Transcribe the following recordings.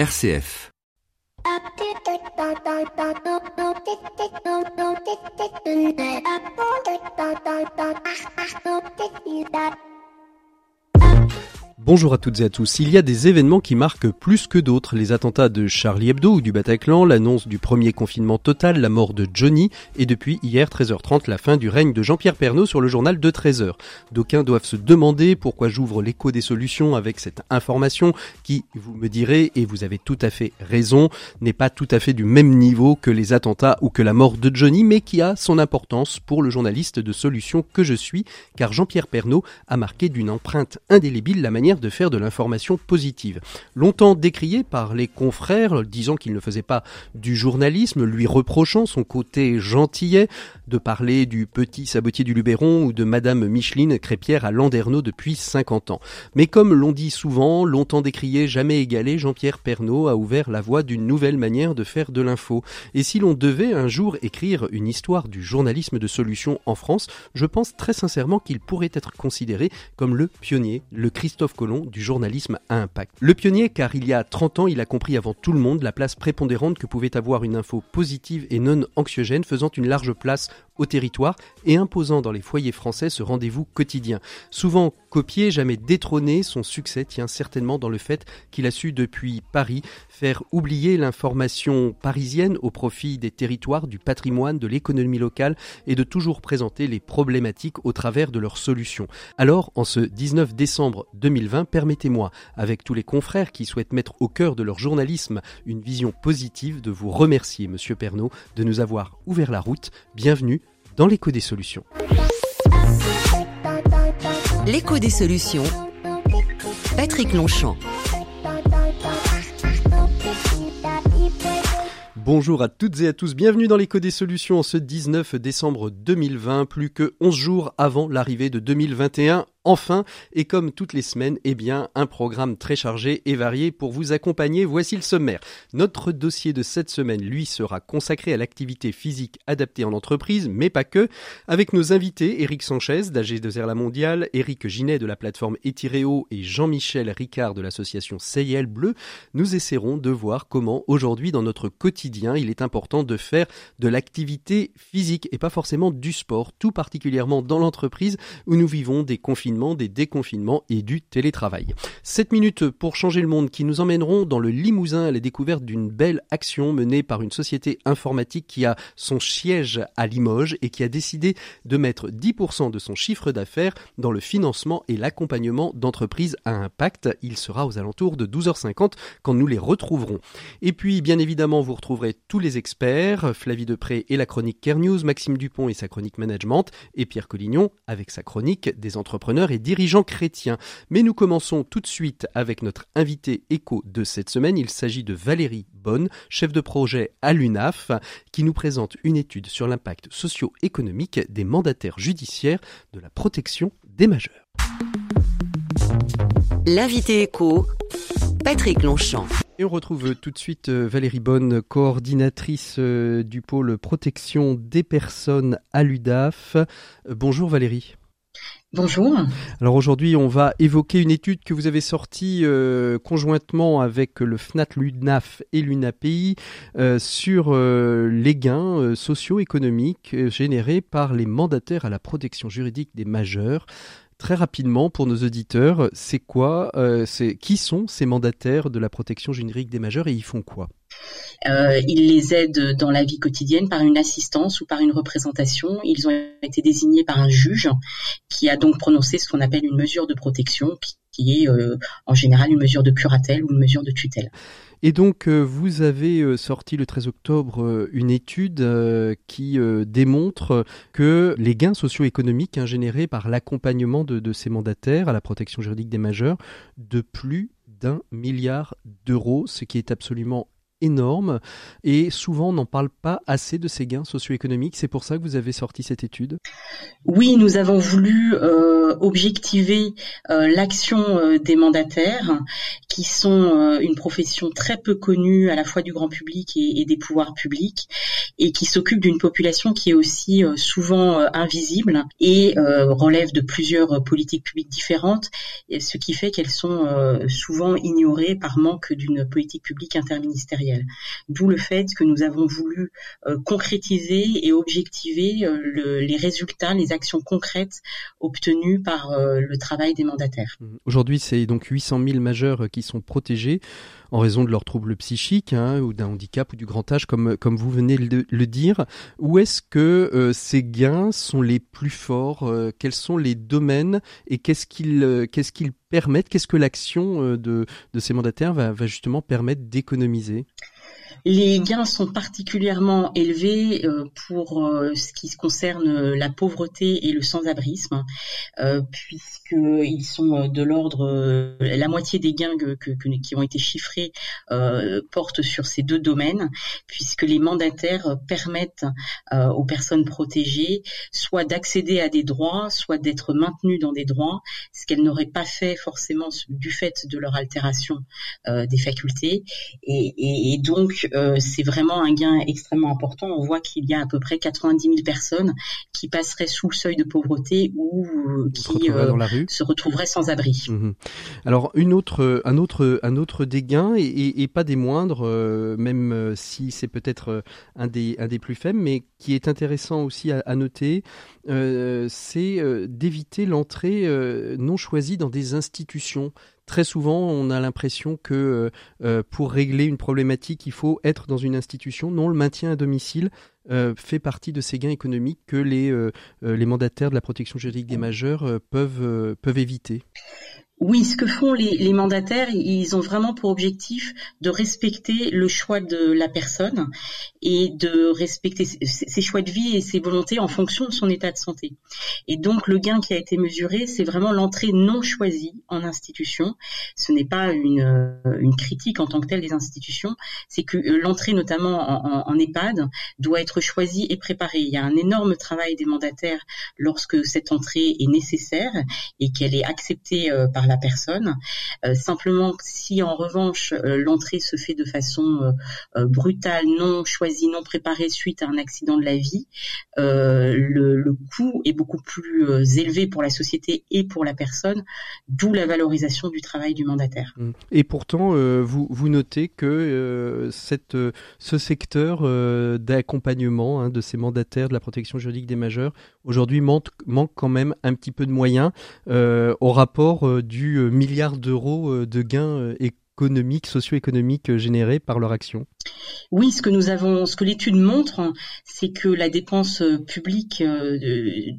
RCF. Bonjour à toutes et à tous. Il y a des événements qui marquent plus que d'autres. Les attentats de Charlie Hebdo ou du Bataclan, l'annonce du premier confinement total, la mort de Johnny et depuis hier 13h30 la fin du règne de Jean-Pierre Pernaud sur le journal de 13h. D'aucuns doivent se demander pourquoi j'ouvre l'écho des solutions avec cette information qui, vous me direz, et vous avez tout à fait raison, n'est pas tout à fait du même niveau que les attentats ou que la mort de Johnny, mais qui a son importance pour le journaliste de solutions que je suis, car Jean-Pierre Pernaud a marqué d'une empreinte indélébile la manière de faire de l'information positive. Longtemps décrié par les confrères, disant qu'il ne faisait pas du journalisme, lui reprochant son côté gentillet, de parler du petit sabotier du Luberon ou de Madame Micheline Crépière à Landerneau depuis 50 ans. Mais comme l'on dit souvent, longtemps décrié, jamais égalé, Jean-Pierre Pernaud a ouvert la voie d'une nouvelle manière de faire de l'info. Et si l'on devait un jour écrire une histoire du journalisme de solution en France, je pense très sincèrement qu'il pourrait être considéré comme le pionnier, le Christophe Du journalisme à impact. Le pionnier car il y a 30 ans, il a compris avant tout le monde la place prépondérante que pouvait avoir une info positive et non anxiogène faisant une large place au territoire et imposant dans les foyers français ce rendez-vous quotidien. Souvent copié, jamais détrôné, son succès tient certainement dans le fait qu'il a su depuis Paris faire oublier l'information parisienne au profit des territoires, du patrimoine, de l'économie locale et de toujours présenter les problématiques au travers de leurs solutions. Alors, en ce 19 décembre 2020, permettez-moi, avec tous les confrères qui souhaitent mettre au cœur de leur journalisme une vision positive, de vous remercier, Monsieur Pernaud, de nous avoir ouvert la route. Bienvenue dans l'écho des solutions. L'écho des solutions. Patrick Longchamp. Bonjour à toutes et à tous, bienvenue dans l'écho des solutions en ce 19 décembre 2020, plus que 11 jours avant l'arrivée de 2021 Enfin, et comme toutes les semaines, eh bien, un programme très chargé et varié pour vous accompagner. Voici le sommaire. Notre dossier de cette semaine, lui, sera consacré à l'activité physique adaptée en entreprise, mais pas que. Avec nos invités, Eric Sanchez d'AG2R La Mondiale, Eric Ginet de la plateforme Etireo et Jean-Michel Ricard de l'association CIL Bleu, nous essaierons de voir comment aujourd'hui dans notre quotidien, il est important de faire de l'activité physique et pas forcément du sport, tout particulièrement dans l'entreprise où nous vivons des confinements des déconfinements et du télétravail. 7 minutes pour changer le monde qui nous emmèneront dans le Limousin à la découverte d'une belle action menée par une société informatique qui a son siège à Limoges et qui a décidé de mettre 10% de son chiffre d'affaires dans le financement et l'accompagnement d'entreprises à impact. Il sera aux alentours de 12h50 quand nous les retrouverons. Et puis, bien évidemment, vous retrouverez tous les experts, Flavie Depré et la chronique Care News, Maxime Dupont et sa chronique Management, et Pierre Collignon avec sa chronique des entrepreneurs et dirigeant chrétien. Mais nous commençons tout de suite avec notre invité écho de cette semaine. Il s'agit de Valérie Bonne, chef de projet à l'UNAF, qui nous présente une étude sur l'impact socio-économique des mandataires judiciaires de la protection des majeurs. L'invité écho, Patrick Longchamp. Et on retrouve tout de suite euh, Valérie Bonne, coordinatrice euh, du pôle protection des personnes à l'UDAF. Euh, bonjour Valérie. Bonjour. Alors aujourd'hui, on va évoquer une étude que vous avez sortie euh, conjointement avec le FNAT, l'UNAF et l'UNAPI euh, sur euh, les gains socio-économiques générés par les mandataires à la protection juridique des majeurs. Très rapidement, pour nos auditeurs, c'est quoi, c'est qui sont ces mandataires de la protection juridique des majeurs et ils font quoi? Euh, ils les aident dans la vie quotidienne par une assistance ou par une représentation. Ils ont été désignés par un juge qui a donc prononcé ce qu'on appelle une mesure de protection, qui, est euh, en général une mesure de curatelle ou une mesure de tutelle. Et donc, euh, vous avez sorti le 13 octobre une étude qui démontre que les gains socio-économiques générés par l'accompagnement de, ces mandataires à la protection juridique des majeurs de plus d'un milliard d'euros, ce qui est absolument énorme et souvent on n'en parle pas assez de ces gains socio-économiques. C'est pour ça que vous avez sorti cette étude Oui, nous avons voulu euh, objectiver euh, l'action euh, des mandataires qui sont une profession très peu connue à la fois du grand public et, et des pouvoirs publics et qui s'occupent d'une population qui est aussi souvent invisible et relève de plusieurs politiques publiques différentes, ce qui fait qu'elles sont souvent ignorées par manque d'une politique publique interministérielle. D'où le fait que nous avons voulu euh, concrétiser et objectiver euh, les résultats, les actions concrètes obtenues par euh, le travail des mandataires. Aujourd'hui, c'est donc 800 000 majeurs qui sont protégés en raison de leurs troubles psychiques hein, ou d'un handicap ou du grand âge, comme, comme vous venez de le dire. Où est-ce que ces gains sont les plus forts Quels sont les domaines et qu'est-ce qu'ils qu'est-ce qu'ils permettent Qu'est-ce que l'action de, de ces mandataires va, va justement permettre d'économiser? Les gains sont particulièrement élevés euh, pour euh, ce qui concerne la pauvreté et le sans-abrisme, euh, puisqu'ils sont de l'ordre, la moitié des gains qui ont été chiffrés portent sur ces deux domaines, puisque les mandataires permettent aux personnes protégées soit d'accéder à des droits, soit d'être maintenues dans des droits, ce qu'elles n'auraient pas fait forcément du fait de leur altération des facultés. Et, et donc, euh, c'est vraiment un gain extrêmement important. On voit qu'il y a à peu près 90 000 personnes qui passeraient sous le seuil de pauvreté ou euh, qui euh, se retrouveraient sans abri. Mhm. Alors une autre, un autre, un autre gains et, pas des moindres, même si c'est peut-être un des, un des plus faibles, mais qui est intéressant aussi à, noter, c'est d'éviter l'entrée non choisie dans des institutions très souvent, on a l'impression que euh, euh, pour régler une problématique, il faut être dans une institution. Non, le maintien à domicile euh, fait partie de ces gains économiques que les, les mandataires de la protection juridique des majeurs peuvent, peuvent éviter. Oui, ce que font les, mandataires, ils ont vraiment pour objectif de respecter le choix de la personne et de respecter ses choix de vie et ses volontés en fonction de son état de santé. Et donc le gain qui a été mesuré, c'est vraiment l'entrée non choisie en institution. Ce n'est pas une, une, critique en tant que telle des institutions, c'est que euh, l'entrée notamment en, en, EHPAD doit être choisie et préparée. Il y a un énorme travail des mandataires lorsque cette entrée est nécessaire et qu'elle est acceptée euh, par la personne. Euh, simplement, si en revanche euh, l'entrée se fait de façon euh, brutale, non choisie, non préparée suite à un accident de la vie, le, coût est beaucoup plus élevé pour la société et pour la personne, d'où la valorisation du travail du mandataire. Mmh. Et pourtant, vous, notez que ce secteur d'accompagnement hein, de ces mandataires de la protection juridique des majeurs aujourd'hui manque quand même un petit peu de moyens au rapport du euh, milliards d'euros euh, de gains euh, économiques, socio-économiques générés par leur action oui, ce que nous avons, ce que l'étude montre, c'est que la dépense euh, publique euh,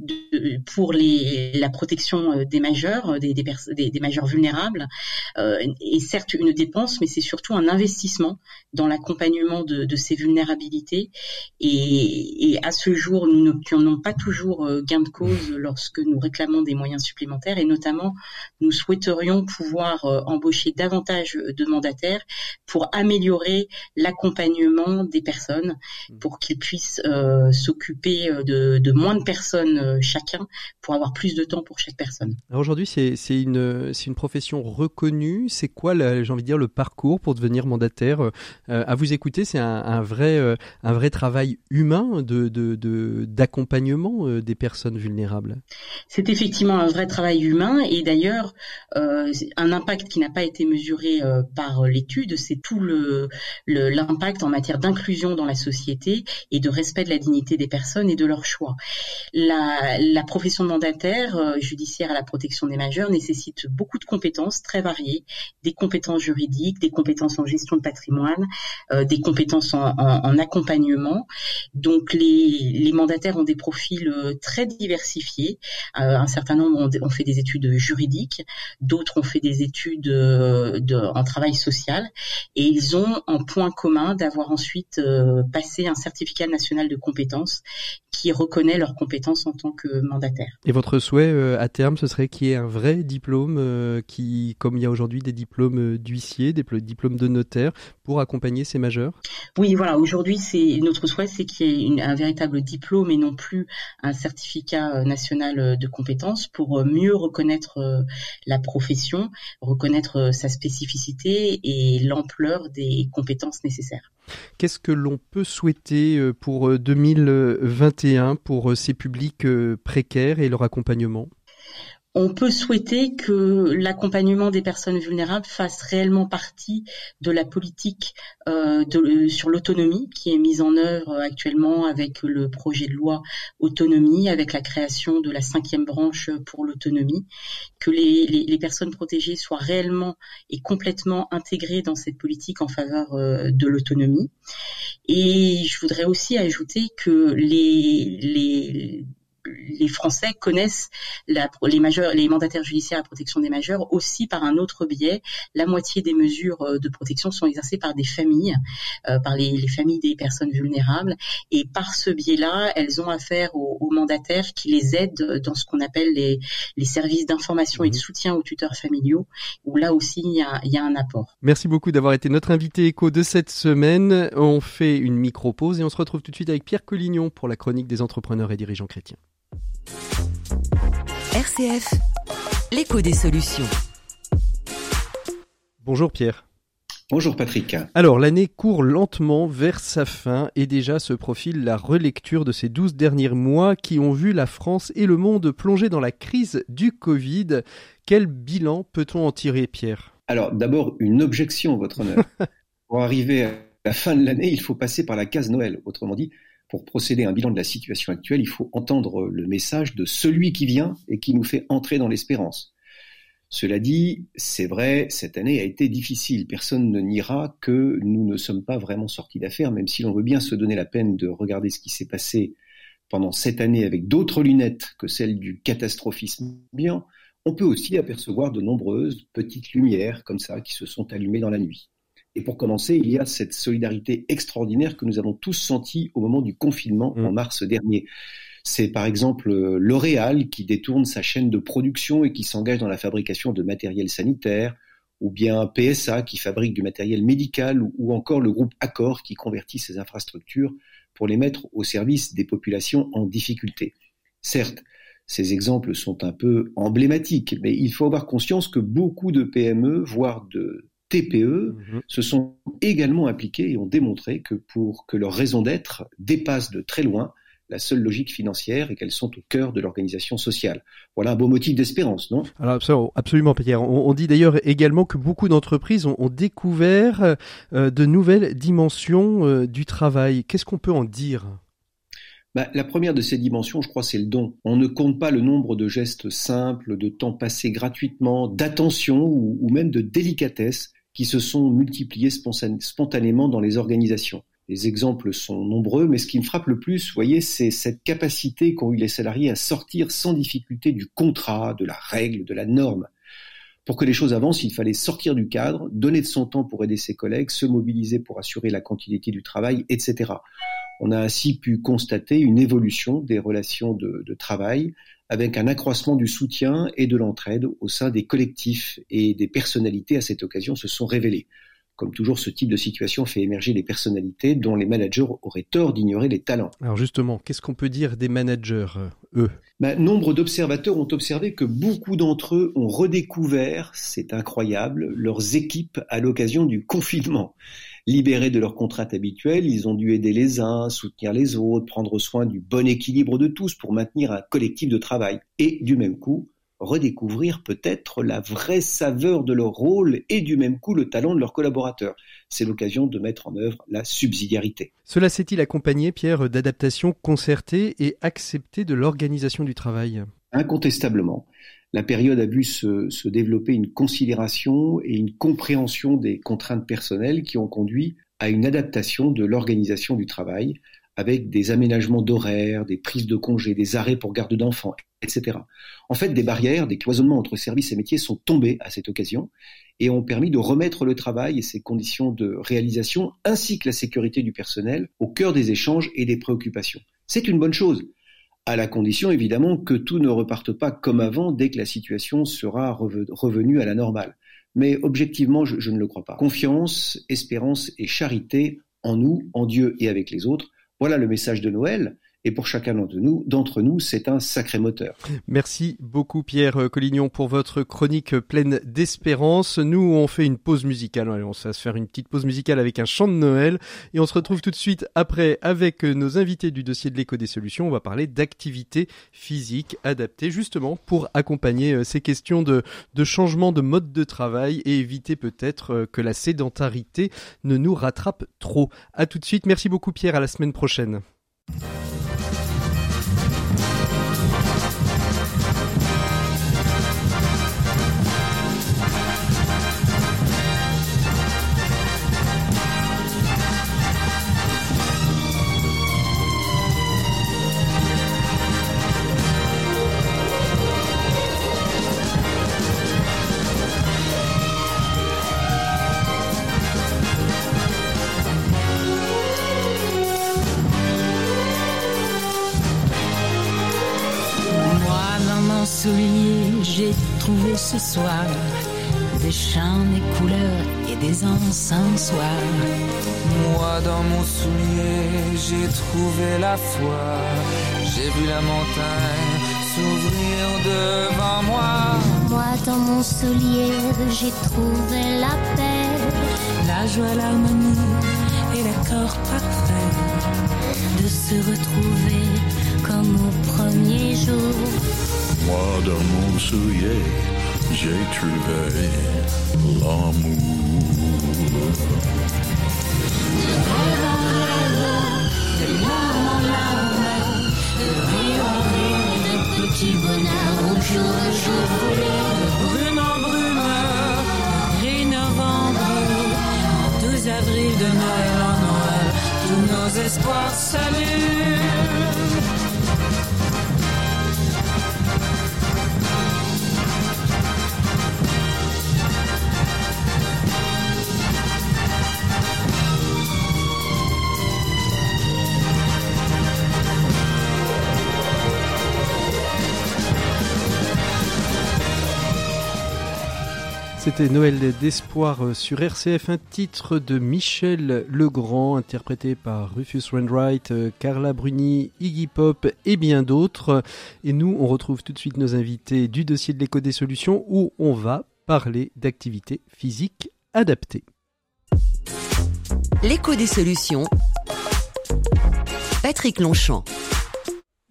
pour la protection euh, des majeurs, des, des, majeurs vulnérables, est certes une dépense, mais c'est surtout un investissement dans l'accompagnement de, ces vulnérabilités. Et, à ce jour, nous n'obtenons pas toujours gain de cause lorsque nous réclamons des moyens supplémentaires, et notamment, nous souhaiterions pouvoir embaucher davantage de mandataires pour améliorer la accompagnement des personnes mmh. pour qu'ils puissent euh, s'occuper euh, de, moins de personnes euh, chacun pour avoir plus de temps pour chaque personne. aujourd'hui, c'est une, une profession reconnue. C'est quoi, j'ai envie de dire, le parcours pour devenir mandataire À vous écouter, c'est un, vrai, un vrai travail humain d'accompagnement de, de, des personnes vulnérables? C'est effectivement un vrai travail humain et d'ailleurs, un impact qui n'a pas été mesuré par l'étude, c'est tout le l'impact en matière d'inclusion dans la société et de respect de la dignité des personnes et de leurs choix. La, profession de mandataire euh, judiciaire à la protection des majeurs nécessite beaucoup de compétences très variées, des compétences juridiques, des compétences en gestion de patrimoine, euh, des compétences en, en, accompagnement. Donc les, les, mandataires ont des profils euh, très diversifiés. un certain nombre ont, ont, fait des études juridiques, d'autres ont fait des études de, en un travail social, et ils ont en point commun d'avoir ensuite passé un certificat national de compétences qui reconnaît leurs compétences en tant que mandataire. Et votre souhait à terme, ce serait qu'il y ait un vrai diplôme qui, comme il y a aujourd'hui des diplômes d'huissier, des diplômes de notaire, pour accompagner ces majeurs? Oui, voilà. Aujourd'hui, c'est notre souhait, c'est qu'il y ait un véritable diplôme et non plus un certificat national de compétences pour mieux reconnaître la profession, reconnaître sa spécificité et l'ampleur des compétences nécessaires. Qu'est-ce que l'on peut souhaiter euh, pour 2021 euh, pour euh, ces publics précaires et leur accompagnement? On peut souhaiter que l'accompagnement des personnes vulnérables fasse réellement partie de la politique euh, de, sur l'autonomie qui est mise en œuvre actuellement avec le projet de loi autonomie, avec la création de la cinquième branche pour l'autonomie, que les, personnes protégées soient réellement et complètement intégrées dans cette politique en faveur euh, de l'autonomie. Et je voudrais aussi ajouter que les les Français connaissent la, les majeurs, les mandataires judiciaires à protection des majeurs aussi par un autre biais. La moitié des mesures euh, de protection sont exercées par des familles, euh, par les, familles des personnes vulnérables, et par ce biais-là, elles ont affaire aux, mandataires qui les aident dans ce qu'on appelle les, services d'information et de mmh. soutien aux tuteurs familiaux, où là aussi il y a, il y a un apport. Merci beaucoup d'avoir été notre invité écho de cette semaine. On fait une micro-pause et on se retrouve tout de suite avec Pierre Collignon pour la chronique des entrepreneurs et dirigeants chrétiens. RCF, l'écho des solutions. Bonjour Pierre. Bonjour Patrick. Alors l'année court lentement vers sa fin et déjà se profile la relecture de ces douze derniers mois qui ont vu la France et le monde plonger dans la crise du Covid. Quel bilan peut-on en tirer Pierre? Alors d'abord une objection, votre honneur. Pour arriver à la fin de l'année, il faut passer par la case Noël. Autrement dit, pour procéder à un bilan de la situation actuelle, il faut entendre le message de celui qui vient et qui nous fait entrer dans l'espérance. Cela dit, c'est vrai, cette année a été difficile. Personne ne niera que nous ne sommes pas vraiment sortis d'affaires, même si l'on veut bien se donner la peine de regarder ce qui s'est passé pendant cette année avec d'autres lunettes que celles du catastrophisme bien, on peut aussi apercevoir de nombreuses petites lumières comme ça qui se sont allumées dans la nuit. Et pour commencer, il y a cette solidarité extraordinaire que nous avons tous sentie au moment du confinement en mm. mars dernier. C'est par exemple L'Oréal qui détourne sa chaîne de production et qui s'engage dans la fabrication de matériel sanitaire, ou bien PSA qui fabrique du matériel médical, ou, encore le groupe Accor qui convertit ses infrastructures pour les mettre au service des populations en difficulté. Certes, ces exemples sont un peu emblématiques, mais il faut avoir conscience que beaucoup de PME, voire de TPE mhm. se sont également impliqués et ont démontré que pour que leur raison d'être dépasse de très loin la seule logique financière et qu'elles sont au cœur de l'organisation sociale. Voilà un beau motif d'espérance, non? Alors absolument, Pierre. On, dit d'ailleurs également que beaucoup d'entreprises ont, découvert euh, de nouvelles dimensions euh, du travail. Qu'est-ce qu'on peut en dire? Bah, la première de ces dimensions, je crois, c'est le don. On ne compte pas le nombre de gestes simples, de temps passé gratuitement, d'attention ou, même de délicatesse qui se sont multipliés spontanément dans les organisations. Les exemples sont nombreux, mais ce qui me frappe le plus, vous voyez, c'est cette capacité qu'ont eu les salariés à sortir sans difficulté du contrat, de la règle, de la norme. Pour que les choses avancent, il fallait sortir du cadre, donner de son temps pour aider ses collègues, se mobiliser pour assurer la continuité du travail, etc. On a ainsi pu constater une évolution des relations de travail avec un accroissement du soutien et de l'entraide au sein des collectifs et des personnalités à cette occasion se sont révélées. Comme toujours, ce type de situation fait émerger des personnalités dont les managers auraient tort d'ignorer les talents. Alors justement, qu'est-ce qu'on peut dire des managers, euh, eux? Ben, Nombre d'observateurs ont observé que beaucoup d'entre eux ont redécouvert, c'est incroyable, leurs équipes à l'occasion du confinement. Libérés de leurs contraintes habituelles, ils ont dû aider les uns, soutenir les autres, prendre soin du bon équilibre de tous pour maintenir un collectif de travail. Et du même coup, redécouvrir peut-être la vraie saveur de leur rôle et du même coup le talent de leurs collaborateurs. C'est l'occasion de mettre en œuvre la subsidiarité. Cela s'est-il accompagné, Pierre, d'adaptations concertées et acceptées de l'organisation du travail? Incontestablement. La période a vu se, développer une considération et une compréhension des contraintes personnelles qui ont conduit à une adaptation de l'organisation du travail avec des aménagements d'horaires, des prises de congés, des arrêts pour garde d'enfants, etc. En fait, des barrières, des cloisonnements entre services et métiers sont tombés à cette occasion et ont permis de remettre le travail et ses conditions de réalisation, ainsi que la sécurité du personnel, au cœur des échanges et des préoccupations. C'est une bonne chose, à la condition évidemment que tout ne reparte pas comme avant dès que la situation sera revenue à la normale. Mais objectivement, je, ne le crois pas. Confiance, espérance et charité en nous, en Dieu et avec les autres, voilà le message de Noël. Et pour chacun d'entre nous, d'entre nous, c'est un sacré moteur. Merci beaucoup Pierre Collignon pour votre chronique pleine d'espérance. Nous, on fait une pause musicale. on va se faire une petite pause musicale avec un chant de Noël. Et on se retrouve tout de suite après avec nos invités du dossier de l'écho des solutions. On va parler d'activités physiques adaptées justement pour accompagner euh, ces questions de, de changement de mode de travail et éviter peut-être euh, que la sédentarité ne nous rattrape trop. À tout de suite. Merci beaucoup Pierre. À la semaine prochaine. Ce soir des chants, des couleurs et des encensoirs. Moi dans mon soulier, j'ai trouvé la foi. J'ai vu la montagne s'ouvrir devant moi. Moi dans mon soulier, j'ai trouvé la paix, la joie, l'harmonie et l'accord parfait de se retrouver comme au premier jour. Moi dans mon soulier, j'ai trouvé l'amour. Petit bonheur, au jour le jour Brume en brume, gris novembre, 12 avril de Noël en Noël, tous nos espoirs s'allument. C'était Noël d'espoir euh, sur RCF, un titre de Michel Legrand, interprété par Rufus Wainwright, euh, Carla Bruni, Iggy Pop et bien d'autres. Et nous, on retrouve tout de suite nos invités du dossier de l'écho des solutions où on va parler d'activités physiques adaptées. L'écho des solutions. Patrick Longchamp.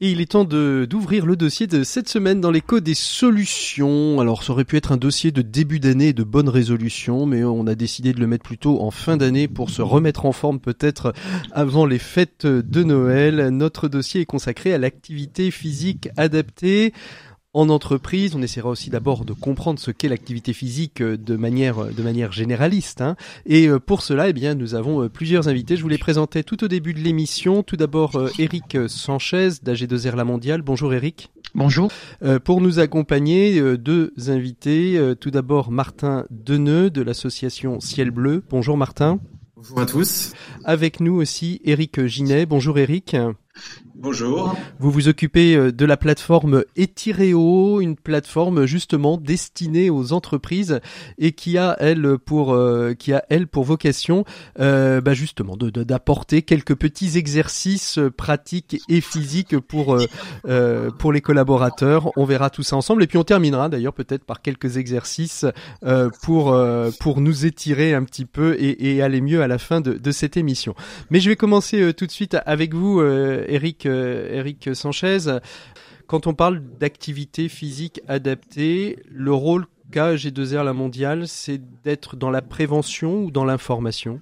Et il est temps d'ouvrir le dossier de cette semaine dans l'écho des solutions. Alors ça aurait pu être un dossier de début d'année de bonne résolution, mais on a décidé de le mettre plutôt en fin d'année pour se remettre en forme peut-être avant les fêtes de Noël. Notre dossier est consacré à l'activité physique adaptée en entreprise. On essaiera aussi d'abord de comprendre ce qu'est l'activité physique euh, de manière, euh, de manière généraliste. Hein. Et euh, pour cela, eh bien, nous avons plusieurs invités. Je vous les présentais tout au début de l'émission. Tout d'abord, Eric Sanchez d'AG2R La Mondiale. Bonjour Eric. Bonjour. pour nous accompagner, deux invités. tout d'abord, Martin Deneux de l'association Ciel Bleu. Bonjour Martin. Bonjour à tous. Avec nous aussi Eric Ginet. Bonjour Eric. Bonjour. Vous vous occupez euh, de la plateforme Etireo, une plateforme justement destinée aux entreprises et qui a elle pour euh, qui a elle pour vocation euh, bah justement de d'apporter quelques petits exercices pratiques et physiques pour euh, pour les collaborateurs. On verra tout ça ensemble et puis on terminera d'ailleurs peut-être par quelques exercices pour pour nous étirer un petit peu et, et, aller mieux à la fin de, de cette émission. Mais je vais commencer tout de suite avec vous, Eric Eric Sanchez. Quand on parle d'activité physique adaptée, le rôle qu'a G2R La Mondiale, c'est d'être dans la prévention ou dans l'information?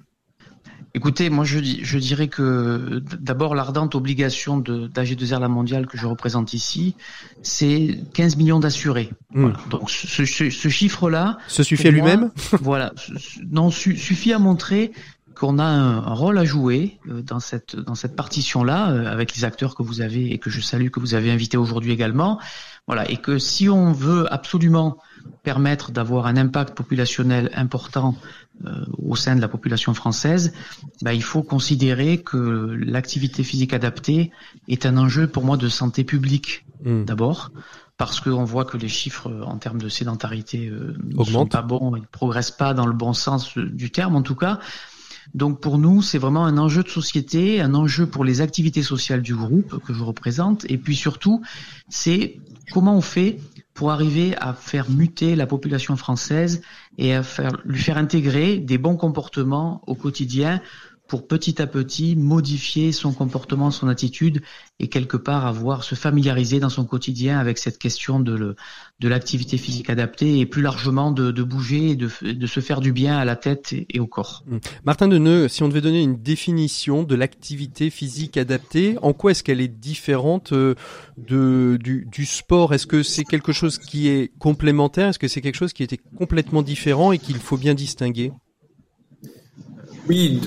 Écoutez, moi je, je dirais que d'abord l'ardente obligation d'AG2R La Mondiale que je représente ici, c'est 15 millions d'assurés. Hmm. Donc ce, chiffre-là... Se suffit à lui-même? Voilà, non, suffit à montrer qu'on a un, rôle à jouer euh, dans cette dans cette partition-là euh, avec les acteurs que vous avez et que je salue que vous avez invités aujourd'hui également. Voilà, et que si on veut absolument permettre d'avoir un impact populationnel important euh, au sein de la population française, bah, il faut considérer que l'activité physique adaptée est un enjeu pour moi de santé publique hmm. d'abord, parce qu'on voit que les chiffres en termes de sédentarité ne sont pas bons, ils ne progressent pas dans le bon sens du terme en tout cas. Donc pour nous, c'est vraiment un enjeu de société, un enjeu pour les activités sociales du groupe que je représente, et puis surtout, c'est comment on fait pour arriver à faire muter la population française et à faire, lui faire intégrer des bons comportements au quotidien pour petit à petit modifier son comportement, son attitude et quelque part avoir se familiariser dans son quotidien avec cette question de, l'activité physique adaptée et plus largement de, bouger et de, se faire du bien à la tête et, au corps. Mmh. Martin Deneux, si on devait donner une définition de l'activité physique adaptée, en quoi est-ce qu'elle est différente euh, du, du sport? Est-ce que c'est quelque chose qui est complémentaire? Est-ce que c'est quelque chose qui était complètement différent et qu'il faut bien distinguer? Oui,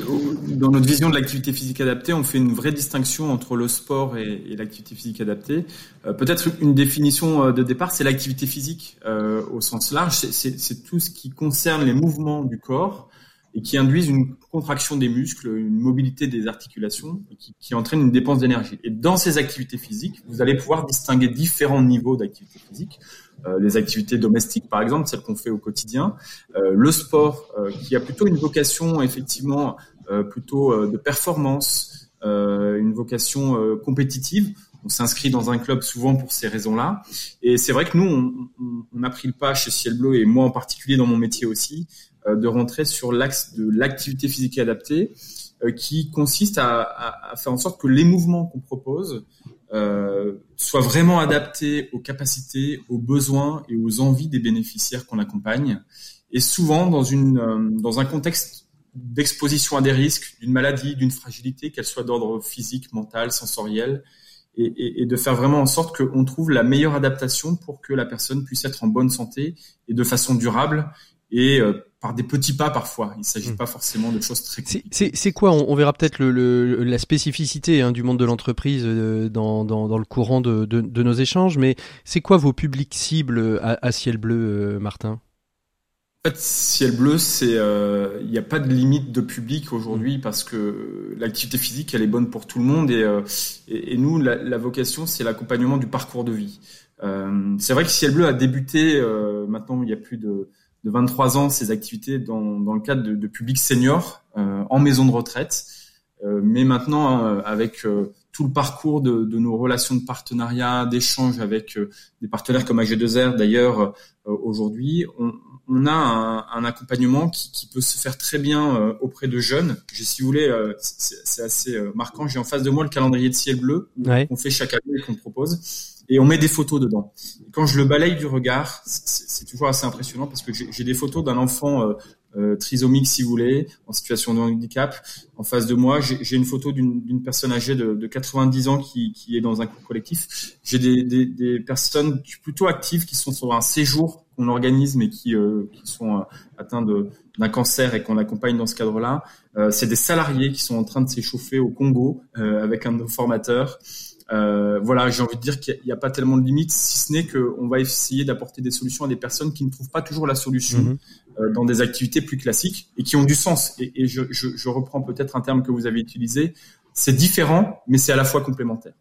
dans notre vision de l'activité physique adaptée, on fait une vraie distinction entre le sport et, l'activité physique adaptée. Euh, peut-être une définition euh, de départ, c'est l'activité physique euh, au sens large. C'est tout ce qui concerne les mouvements du corps et qui induisent une contraction des muscles, une mobilité des articulations, qui entraîne une dépense d'énergie. Et dans ces activités physiques, vous allez pouvoir distinguer différents niveaux d'activité physique. Euh, les activités domestiques, par exemple, celles qu'on fait au quotidien, euh, le sport, euh, qui a plutôt une vocation effectivement plutôt de performance, une vocation compétitive. On s'inscrit dans un club souvent pour ces raisons-là. Et c'est vrai que nous, on, on, a pris le pas chez Ciel Bleu, et moi en particulier dans mon métier aussi, de rentrer sur l'axe de l'activité physique adaptée, qui consiste à, à, à, faire en sorte que les mouvements qu'on propose soit vraiment adapté aux capacités, aux besoins et aux envies des bénéficiaires qu'on accompagne, et souvent dans, une, euh, dans un contexte d'exposition à des risques, d'une maladie, d'une fragilité, qu'elle soit d'ordre physique, mental, sensoriel, et, et, et, de faire vraiment en sorte qu'on trouve la meilleure adaptation pour que la personne puisse être en bonne santé et de façon durable et euh, par des petits pas parfois. Il ne s'agit hmm. pas forcément de choses très compliquées. C'est quoi on, verra peut-être le, la spécificité hein, du monde de l'entreprise euh, dans, dans, dans, le courant de, de, de nos échanges, mais c'est quoi vos publics cibles à, à ciel bleu, euh, Martin? En fait, ciel bleu, c'est euh, il n'y a pas de limite de public aujourd'hui hmm. parce que l'activité physique elle est bonne pour tout le monde et, et, et nous la, la vocation c'est l'accompagnement du parcours de vie. c'est vrai que ciel bleu a débuté maintenant il y a plus de de 23 ans ces activités dans, dans le cadre de, de public senior euh, en maison de retraite. Euh, mais maintenant, euh, avec tout le parcours de, de, nos relations de partenariat, d'échange avec des partenaires comme AG2R d'ailleurs aujourd'hui, on, on, a un, un accompagnement qui, qui, peut se faire très bien auprès de jeunes. J'ai, si vous voulez, c'est assez marquant. J'ai en face de moi le calendrier de ciel bleu qu'on fait chaque année et qu'on propose et on met des photos dedans. Quand je le balaye du regard, c'est toujours assez impressionnant parce que j'ai des photos d'un enfant euh, euh, trisomique, si vous voulez, en situation de handicap. En face de moi, j'ai une photo d'une personne âgée de, de, 90 ans qui, est dans un collectif. J'ai des, personnes plutôt actives qui sont sur un séjour qu'on organise, mais qui, euh, sont euh, atteints d'un cancer et qu'on accompagne dans ce cadre-là. C'est des salariés qui sont en train de s'échauffer au Congo avec un de nos formateurs. Euh, voilà, j'ai envie de dire qu'il n'y a, pas tellement de limites, si ce n'est qu'on va essayer d'apporter des solutions à des personnes qui ne trouvent pas toujours la solution mhm. euh, dans des activités plus classiques et qui ont du sens. Et, et je, je, je reprends peut-être un terme que vous avez utilisé, c'est différent, mais c'est à la fois complémentaire.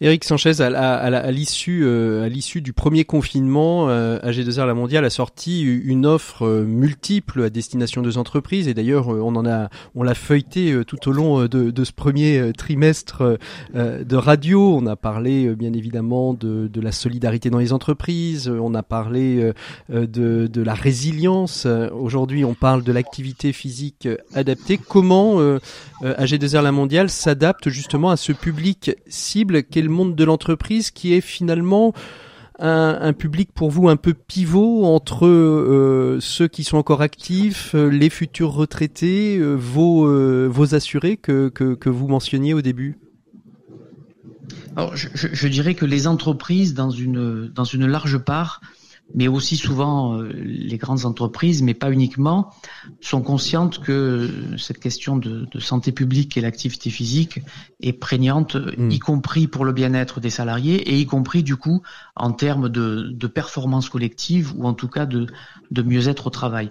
Eric Sanchez, à, l'issue euh, à l'issue du premier confinement, euh, AG2R La Mondiale a sorti une offre euh, multiple à destination des entreprises et d'ailleurs on en a on l'a feuilleté tout au long de, ce premier trimestre de radio. On a parlé bien évidemment de, la solidarité dans les entreprises, on a parlé de, de la résilience. Aujourd'hui, on parle de l'activité physique adaptée. Comment AG2R La Mondiale s'adapte justement à ce public cible quel monde de l'entreprise qui est finalement un, public pour vous un peu pivot entre euh, ceux qui sont encore actifs, euh, les futurs retraités, euh, vos, vos assurés que, que, vous mentionniez au début? Alors, je, je, dirais que les entreprises, dans une, dans une large part, mais aussi souvent euh, les grandes entreprises, mais pas uniquement, sont conscientes que cette question de, santé publique et l'activité physique est prégnante, hmm. y compris pour le bien-être des salariés et y compris du coup en termes de, de performance collective ou en tout cas de, de mieux-être au travail.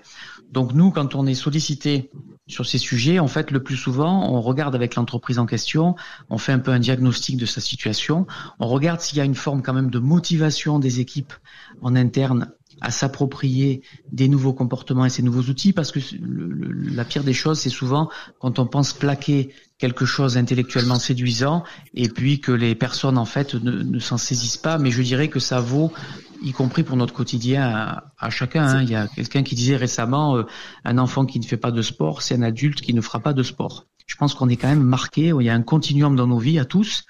Donc nous, quand on est sollicité sur ces sujets, en fait, le plus souvent, on regarde avec l'entreprise en question, on fait un peu un diagnostic de sa situation, on regarde s'il y a une forme quand même de motivation des équipes en interne à s'approprier des nouveaux comportements et ces nouveaux outils parce que la pire des choses, c'est souvent quand on pense plaquer quelque chose intellectuellement séduisant et puis que les personnes en fait ne, s'en saisissent pas. Mais je dirais que ça vaut, y compris pour notre quotidien à, chacun. Hein. Il y a quelqu'un qui disait récemment, euh, un enfant qui ne fait pas de sport, c'est un adulte qui ne fera pas de sport. Je pense qu'on est quand même marqué, il y a un continuum dans nos vies à tous,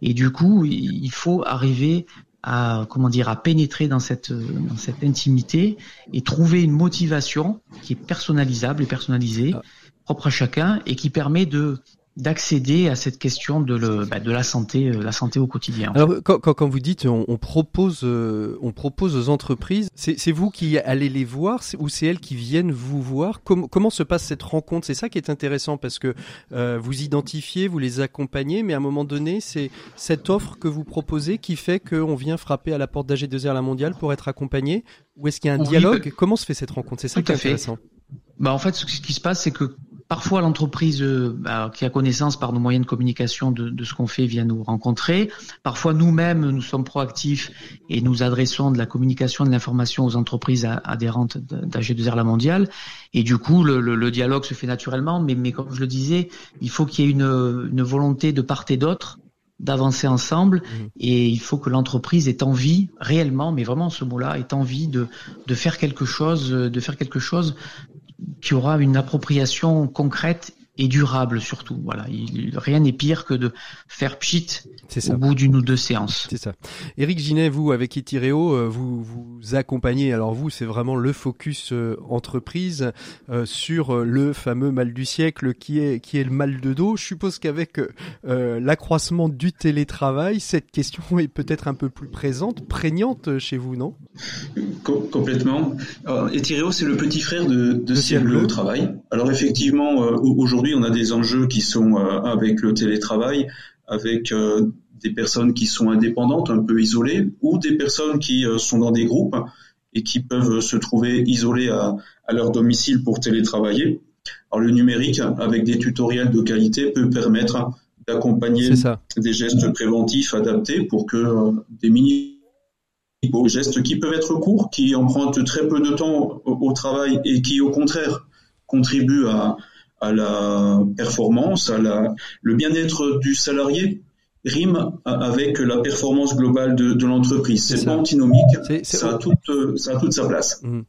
et du coup, il faut arriver à comment dire à pénétrer dans cette dans cette intimité et trouver une motivation qui est personnalisable et personnalisée, ah. propre à chacun et qui permet de d'accéder à cette question de, le, bah, de la santé, euh, la santé au quotidien. Alors quand, quand, vous dites on, on propose, euh, on propose aux entreprises, c'est vous qui allez les voir ou c'est elles qui viennent vous voir? Comment Comment se passe cette rencontre? C'est ça qui est intéressant parce que euh, vous identifiez, vous les accompagnez, mais à un moment donné, c'est cette offre que vous proposez qui fait qu'on vient frapper à la porte d'AG2R La Mondiale pour être accompagné? Ou est-ce qu'il y a un dialogue? Comment se fait cette rencontre? C'est ça qui est intéressant. Bah en fait, ce qui se passe, c'est que Parfois, l'entreprise euh, bah, qui a connaissance par nos moyens de communication de, de ce qu'on fait vient nous rencontrer. Parfois, nous-mêmes, nous sommes proactifs et nous adressons de la communication, de l'information aux entreprises adhérentes d'AG2R La Mondiale. Et du coup, le, le, dialogue se fait naturellement. Mais, mais comme je le disais, il faut qu'il y ait une, une volonté de part et d'autre d'avancer ensemble mmh. et il faut que l'entreprise ait envie réellement mais vraiment ce mot-là ait envie de de faire quelque chose de faire quelque chose qui aura une appropriation concrète et durable surtout. Voilà, rien n'est pire que de faire pchit au bout d'une ou deux séances. C'est ça. Éric Ginet, vous avec Itiréo, euh, vous vous accompagnez. Alors vous, c'est vraiment le focus euh, entreprise euh, sur le fameux mal du siècle qui est qui est le mal de dos. Je suppose qu'avec l'accroissement du télétravail, cette question est peut-être un peu plus présente, prégnante chez vous, non? Complètement. Itiréo, c'est le petit frère de, de Ciel Bleu au travail. Alors effectivement, aujourd'hui on a des enjeux qui sont euh, avec le télétravail, avec euh, des personnes qui sont indépendantes, un peu isolées, ou des personnes qui euh, sont dans des groupes et qui peuvent se trouver isolées à, leur domicile pour télétravailler. Alors le numérique, avec des tutoriels de qualité, peut permettre d'accompagner des gestes préventifs adaptés pour que des mini gestes qui peuvent être courts, qui empruntent très peu de temps au travail et qui au contraire contribuent à, à la performance, à la, le bien-être du salarié rime avec la performance globale de, de l'entreprise. C'est pas antinomique, ça, a toute, ça a toute sa place. Mmh.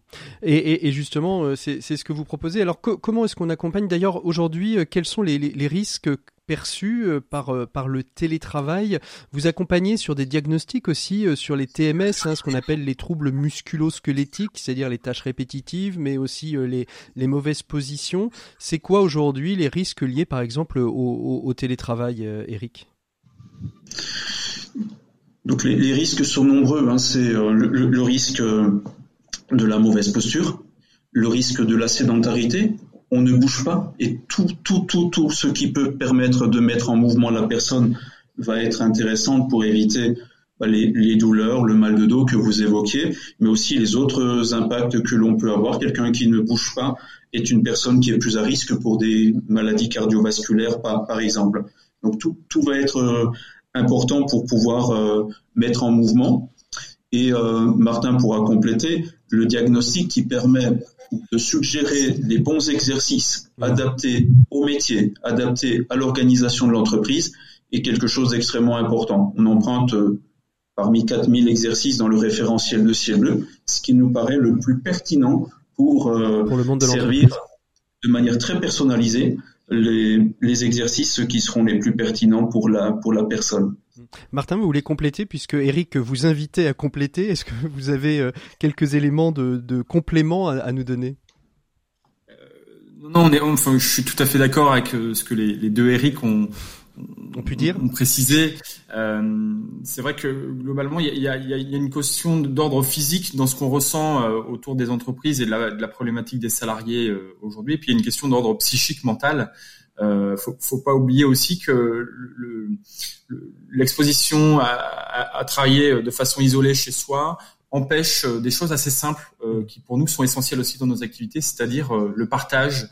Et, et, et, justement, euh, c'est ce que vous proposez. Alors comment est-ce qu'on accompagne d'ailleurs aujourd'hui euh, Quels sont les, les, les risques perçu euh, par, euh, par le télétravail. Vous accompagnez sur des diagnostics aussi euh, sur les TMS, hein, ce qu'on appelle les troubles musculo-squelettiques, c'est-à-dire les tâches répétitives, mais aussi les, mauvaises positions. C'est quoi aujourd'hui les risques liés par exemple au, télétravail, Eric? Les, risques sont nombreux. Hein. C'est le, risque de la mauvaise posture, le risque de la sédentarité, on ne bouge pas et tout, tout, tout, tout ce qui peut permettre de mettre en mouvement la personne va être intéressant pour éviter bah, les, douleurs, le mal de dos que vous évoquiez, mais aussi les autres impacts que l'on peut avoir. Quelqu'un qui ne bouge pas est une personne qui est plus à risque pour des maladies cardiovasculaires, par, exemple. Donc tout, tout va être euh, important pour pouvoir euh, mettre en mouvement. Et euh, Martin pourra compléter le diagnostic qui permet de suggérer les bons exercices adaptés au métier, adaptés à l'organisation de l'entreprise est quelque chose d'extrêmement important. On emprunte euh, parmi 4000 exercices dans le référentiel de Ciel Bleu, ce qui nous paraît le plus pertinent pour, euh, servir de manière très personnalisée les, les, exercices qui seront les plus pertinents pour la, pour la personne. Martin, vous voulez compléter puisque Eric vous invitait à compléter. Est-ce que vous avez euh, quelques éléments de, de complément à, nous donner? Euh, Non, on est, enfin, je suis tout à fait d'accord avec euh, ce que les, les deux Eric ont, on peut dire. On précisait. Euh, c'est vrai que globalement, il y a, y, a, y a, une question d'ordre physique dans ce qu'on ressent euh, autour des entreprises et de la, de la problématique des salariés euh, aujourd'hui. Et puis il y a une question d'ordre psychique, mental. Euh, faut, faut pas oublier aussi que l'exposition à, à, à, travailler de façon isolée chez soi empêche des choses assez simples qui pour nous sont essentielles aussi dans nos activités, c'est-à-dire le partage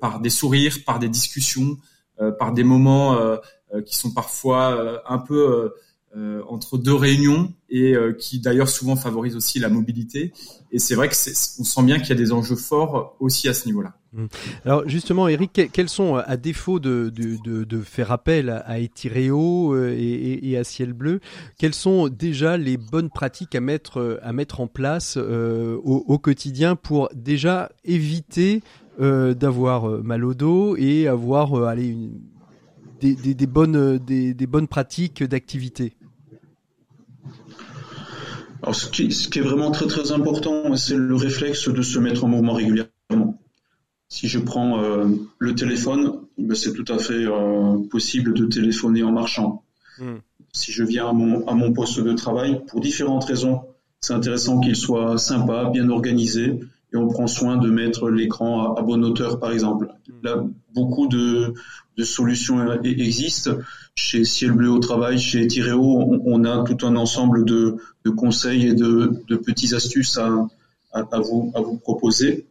par des sourires, par des discussions, euh, par des moments euh, euh, qui sont parfois un peu entre deux réunions et qui d'ailleurs souvent favorisent aussi la mobilité. Et c'est vrai que on sent bien qu'il y a des enjeux forts aussi à ce niveau-là. Mmh. Alors justement, Eric, quels sont, à défaut de, faire appel à Etireo et, à Ciel Bleu, quelles sont déjà les bonnes pratiques à mettre, à mettre en place au, quotidien pour déjà éviter euh, d'avoir euh, mal au dos et avoir euh, des, bonnes, des bonnes pratiques d'activité? Alors, ce qui, ce qui, est vraiment très très important, c'est le réflexe de se mettre en mouvement régulièrement. Si je prends euh, le téléphone, ben c'est tout à fait euh, possible de téléphoner en marchant. Hmm. Si je viens à mon, à mon poste de travail, pour différentes raisons, c'est intéressant qu'il soit sympa, bien organisé, et on prend soin de mettre l'écran à, bonne hauteur, par exemple. Là, beaucoup de, de solutions e-, existent. Chez Ciel Bleu au travail, chez Tireo, on, on, a tout un ensemble de, de conseils et de, de petites astuces à, à, à, vous, à vous proposer.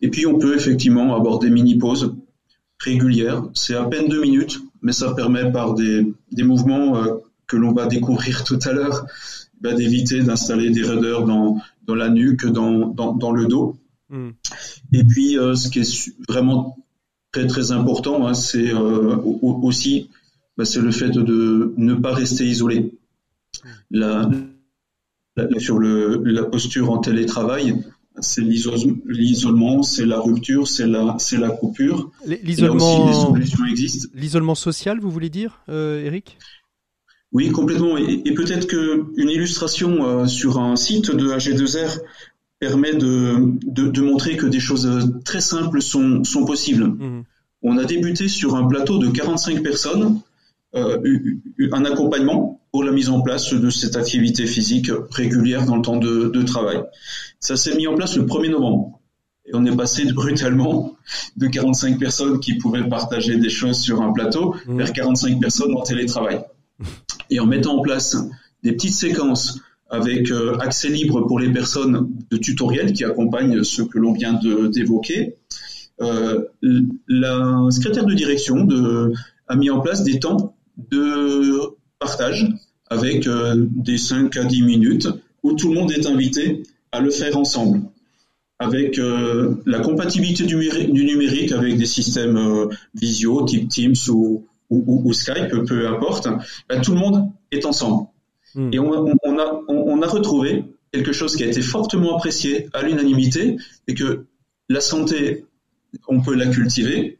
Et puis, on peut effectivement avoir des mini-pauses régulières. C'est à peine deux minutes, mais ça permet par des, des mouvements euh, que l'on va découvrir tout à l'heure, bah, d'éviter d'installer des raideurs dans, dans la nuque, dans, dans, dans le dos. Mm. Et puis, euh, ce qui est vraiment très très important, hein, c'est euh, aussi bah, c'est le fait de ne pas rester isolé. La, la, sur le, la posture en télétravail, c'est l'isolement, c'est la rupture, c'est la, c'est la coupure. L'isolement. L'isolement social, vous voulez dire, euh, Eric? Oui, complètement. Et, et peut-être qu'une illustration euh, sur un site de AG2R permet de, de, de, montrer que des choses très simples sont, sont possibles. Mmh. On a débuté sur un plateau de 45 personnes, euh, un accompagnement pour la mise en place de cette activité physique régulière dans le temps de, de travail. Ça s'est mis en place le 1er novembre. Et on est passé brutalement de 45 personnes qui pouvaient partager des choses sur un plateau mmh. vers 45 personnes en télétravail et en mettant en place des petites séquences avec euh, accès libre pour les personnes de tutoriel qui accompagnent ce que l'on vient d'évoquer, euh, la secrétaire de direction a mis en place des temps de partage avec euh, des 5 à 10 minutes où tout le monde est invité à le faire ensemble. Avec la compatibilité du, numérique avec des systèmes visio type Teams ou, ou, ou, Skype, peu importe, ben, tout le monde est ensemble. Hmm. Et on, on, a, on, a retrouvé quelque chose qui a été fortement apprécié à l'unanimité, et que la santé, on peut la cultiver,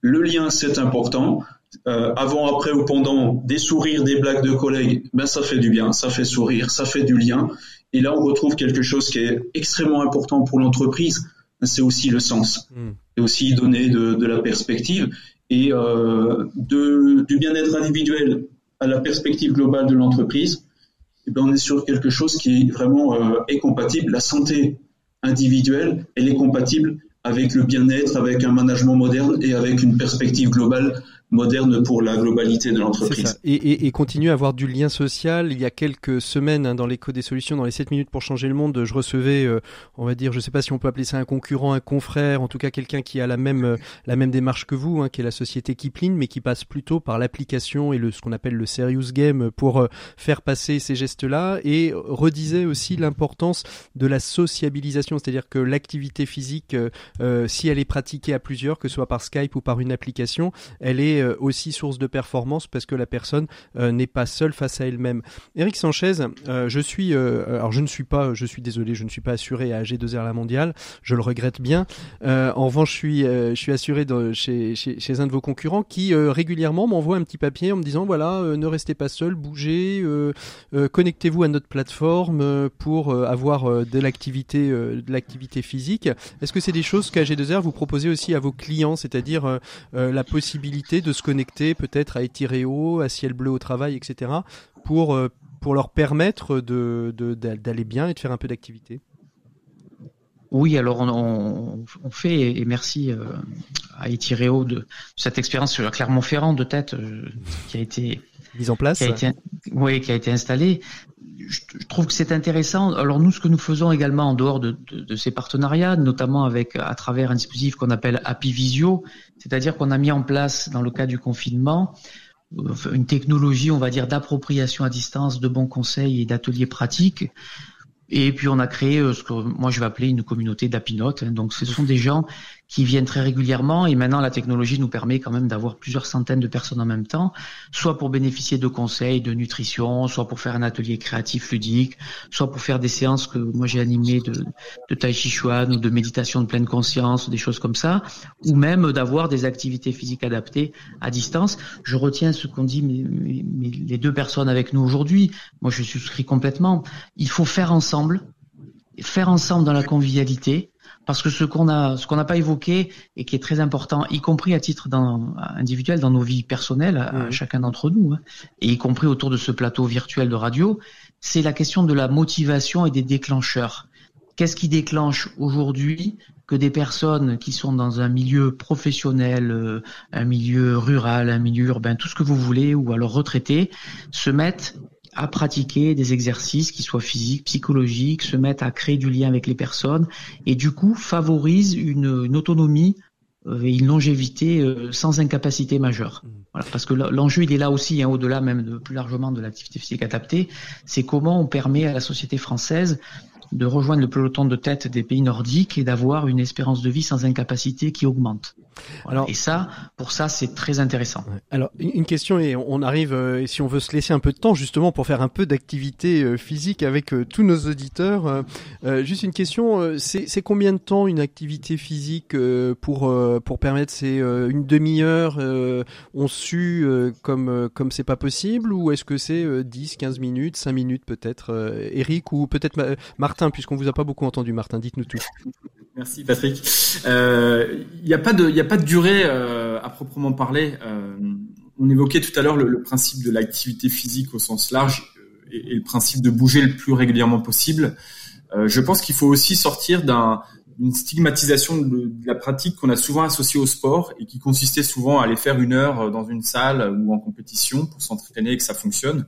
le lien, c'est important. Euh, avant, après ou pendant, des sourires, des blagues de collègues, ben ça fait du bien, ça fait sourire, ça fait du lien. Et là, on retrouve quelque chose qui est extrêmement important pour l'entreprise, c'est aussi le sens. C'est aussi donner de, de, la perspective et euh, du bien-être individuel à la perspective globale de l'entreprise, eh ben on est sur quelque chose qui vraiment euh, est compatible. La santé individuelle, elle est compatible avec le bien-être, avec un management moderne et avec une perspective globale moderne pour la globalité de l'entreprise. Et, et, et, continuer à avoir du lien social. Il y a quelques semaines, hein, dans l'écho des solutions, dans les 7 minutes pour changer le monde, je recevais, euh, on va dire, je sais pas si on peut appeler ça un concurrent, un confrère, en tout cas quelqu'un qui a la même euh, la même démarche que vous, hein, qui est la société Kipling, mais qui passe plutôt par l'application et le ce qu'on appelle le serious game pour euh, faire passer ces gestes-là, et redisait aussi l'importance de la sociabilisation, c'est-à-dire que l'activité physique, si elle est pratiquée à plusieurs, que ce soit par Skype ou par une application, elle est euh, aussi source de performance parce que la personne euh, n'est pas seule face à elle-même. Eric Sanchez, euh, je suis, alors je ne suis pas, je suis désolé, je ne suis pas assuré à G2R la mondiale, je le regrette bien. en revanche, je suis, assuré chez, un de vos concurrents qui régulièrement m'envoie un petit papier en me disant voilà, ne restez pas seul, bougez, connectez-vous à notre plateforme pour avoir de l'activité, de l'activité physique. Est-ce que c'est des choses chose qu'AG2R vous proposez aussi à vos clients, c'est-à-dire la possibilité de se connecter peut-être à Etireo, à Ciel Bleu au travail, etc., pour, pour leur permettre d'aller de, d'aller bien et de faire un peu d'activité oui, alors on, on, fait, et merci euh, à Etireo de cette expérience sur Clermont-Ferrand de tête euh, qui a été mise en place. Qui a été, oui, qui a été installée. Je, trouve que c'est intéressant. Alors nous, ce que nous faisons également en dehors de, ces partenariats, notamment avec à travers un dispositif qu'on appelle Happy Visio, c'est-à-dire qu'on a mis en place dans le cas du confinement euh, une technologie, on va dire, d'appropriation à distance de bons conseils et d'ateliers pratiques et puis on a créé euh, ce que moi je vais appeler une communauté d'apinotes. Hein. Donc ce sont des gens qui viennent très régulièrement et maintenant la technologie nous permet quand même d'avoir plusieurs centaines de personnes en même temps, soit pour bénéficier de conseils de nutrition, soit pour faire un atelier créatif ludique, soit pour faire des séances que moi j'ai animées de, de tai chi chuan ou de méditation de pleine conscience, des choses comme ça, ou même d'avoir des activités physiques adaptées à distance. Je retiens ce qu'ont dit les deux personnes avec nous aujourd'hui. Moi je souscris complètement. Il faut faire ensemble, faire ensemble dans la convivialité parce que ce qu'on a, ce qu'on n'a pas évoqué et qui est très important, y compris à titre individuel dans nos vies personnelles, à, chacun d'entre nous, hein, et y compris autour de ce plateau virtuel de radio, c'est la question de la motivation et des déclencheurs. Qu'est-ce qui déclenche aujourd'hui que des personnes qui sont dans un milieu professionnel, euh, un milieu rural, un milieu urbain, tout ce que vous voulez, ou alors retraités, se mettent à pratiquer des exercices qui soient physiques, psychologiques, se mettent à créer du lien avec les personnes et du coup favorisent une, une autonomie euh, et une longévité euh, sans incapacité majeure. Mmh. Voilà, parce que l'enjeu il est là aussi, hein, au-delà même de plus largement de l'activité physique adaptée, c'est comment on permet à la société française de rejoindre le peloton de tête des pays nordiques et d'avoir une espérance de vie sans incapacité qui augmente. Alors, et ça, pour ça, c'est très intéressant. Alors, une question et on arrive, euh, si on veut se laisser un peu de temps justement pour faire un peu d'activité euh, physique avec euh, tous nos auditeurs. juste une question, c'est combien de temps une activité physique pour pour permettre c'est une demi-heure on su comme comme c'est pas possible ou est-ce que c'est 10, 15 minutes, 5 minutes peut-être Eric ou peut-être Martin puisqu'on vous a pas beaucoup entendu Martin, dites-nous tout. Merci Patrick. Il euh, n'y a pas de, a pas de durée euh, à proprement parler. Euh, on évoquait tout à l'heure le, principe de l'activité physique au sens large euh, et, le principe de bouger le plus régulièrement possible. Je pense qu'il faut aussi sortir d'un d'une stigmatisation de, la pratique qu'on a souvent associée au sport et qui consistait souvent à aller faire une heure dans une salle ou en compétition pour s'entraîner et que ça fonctionne.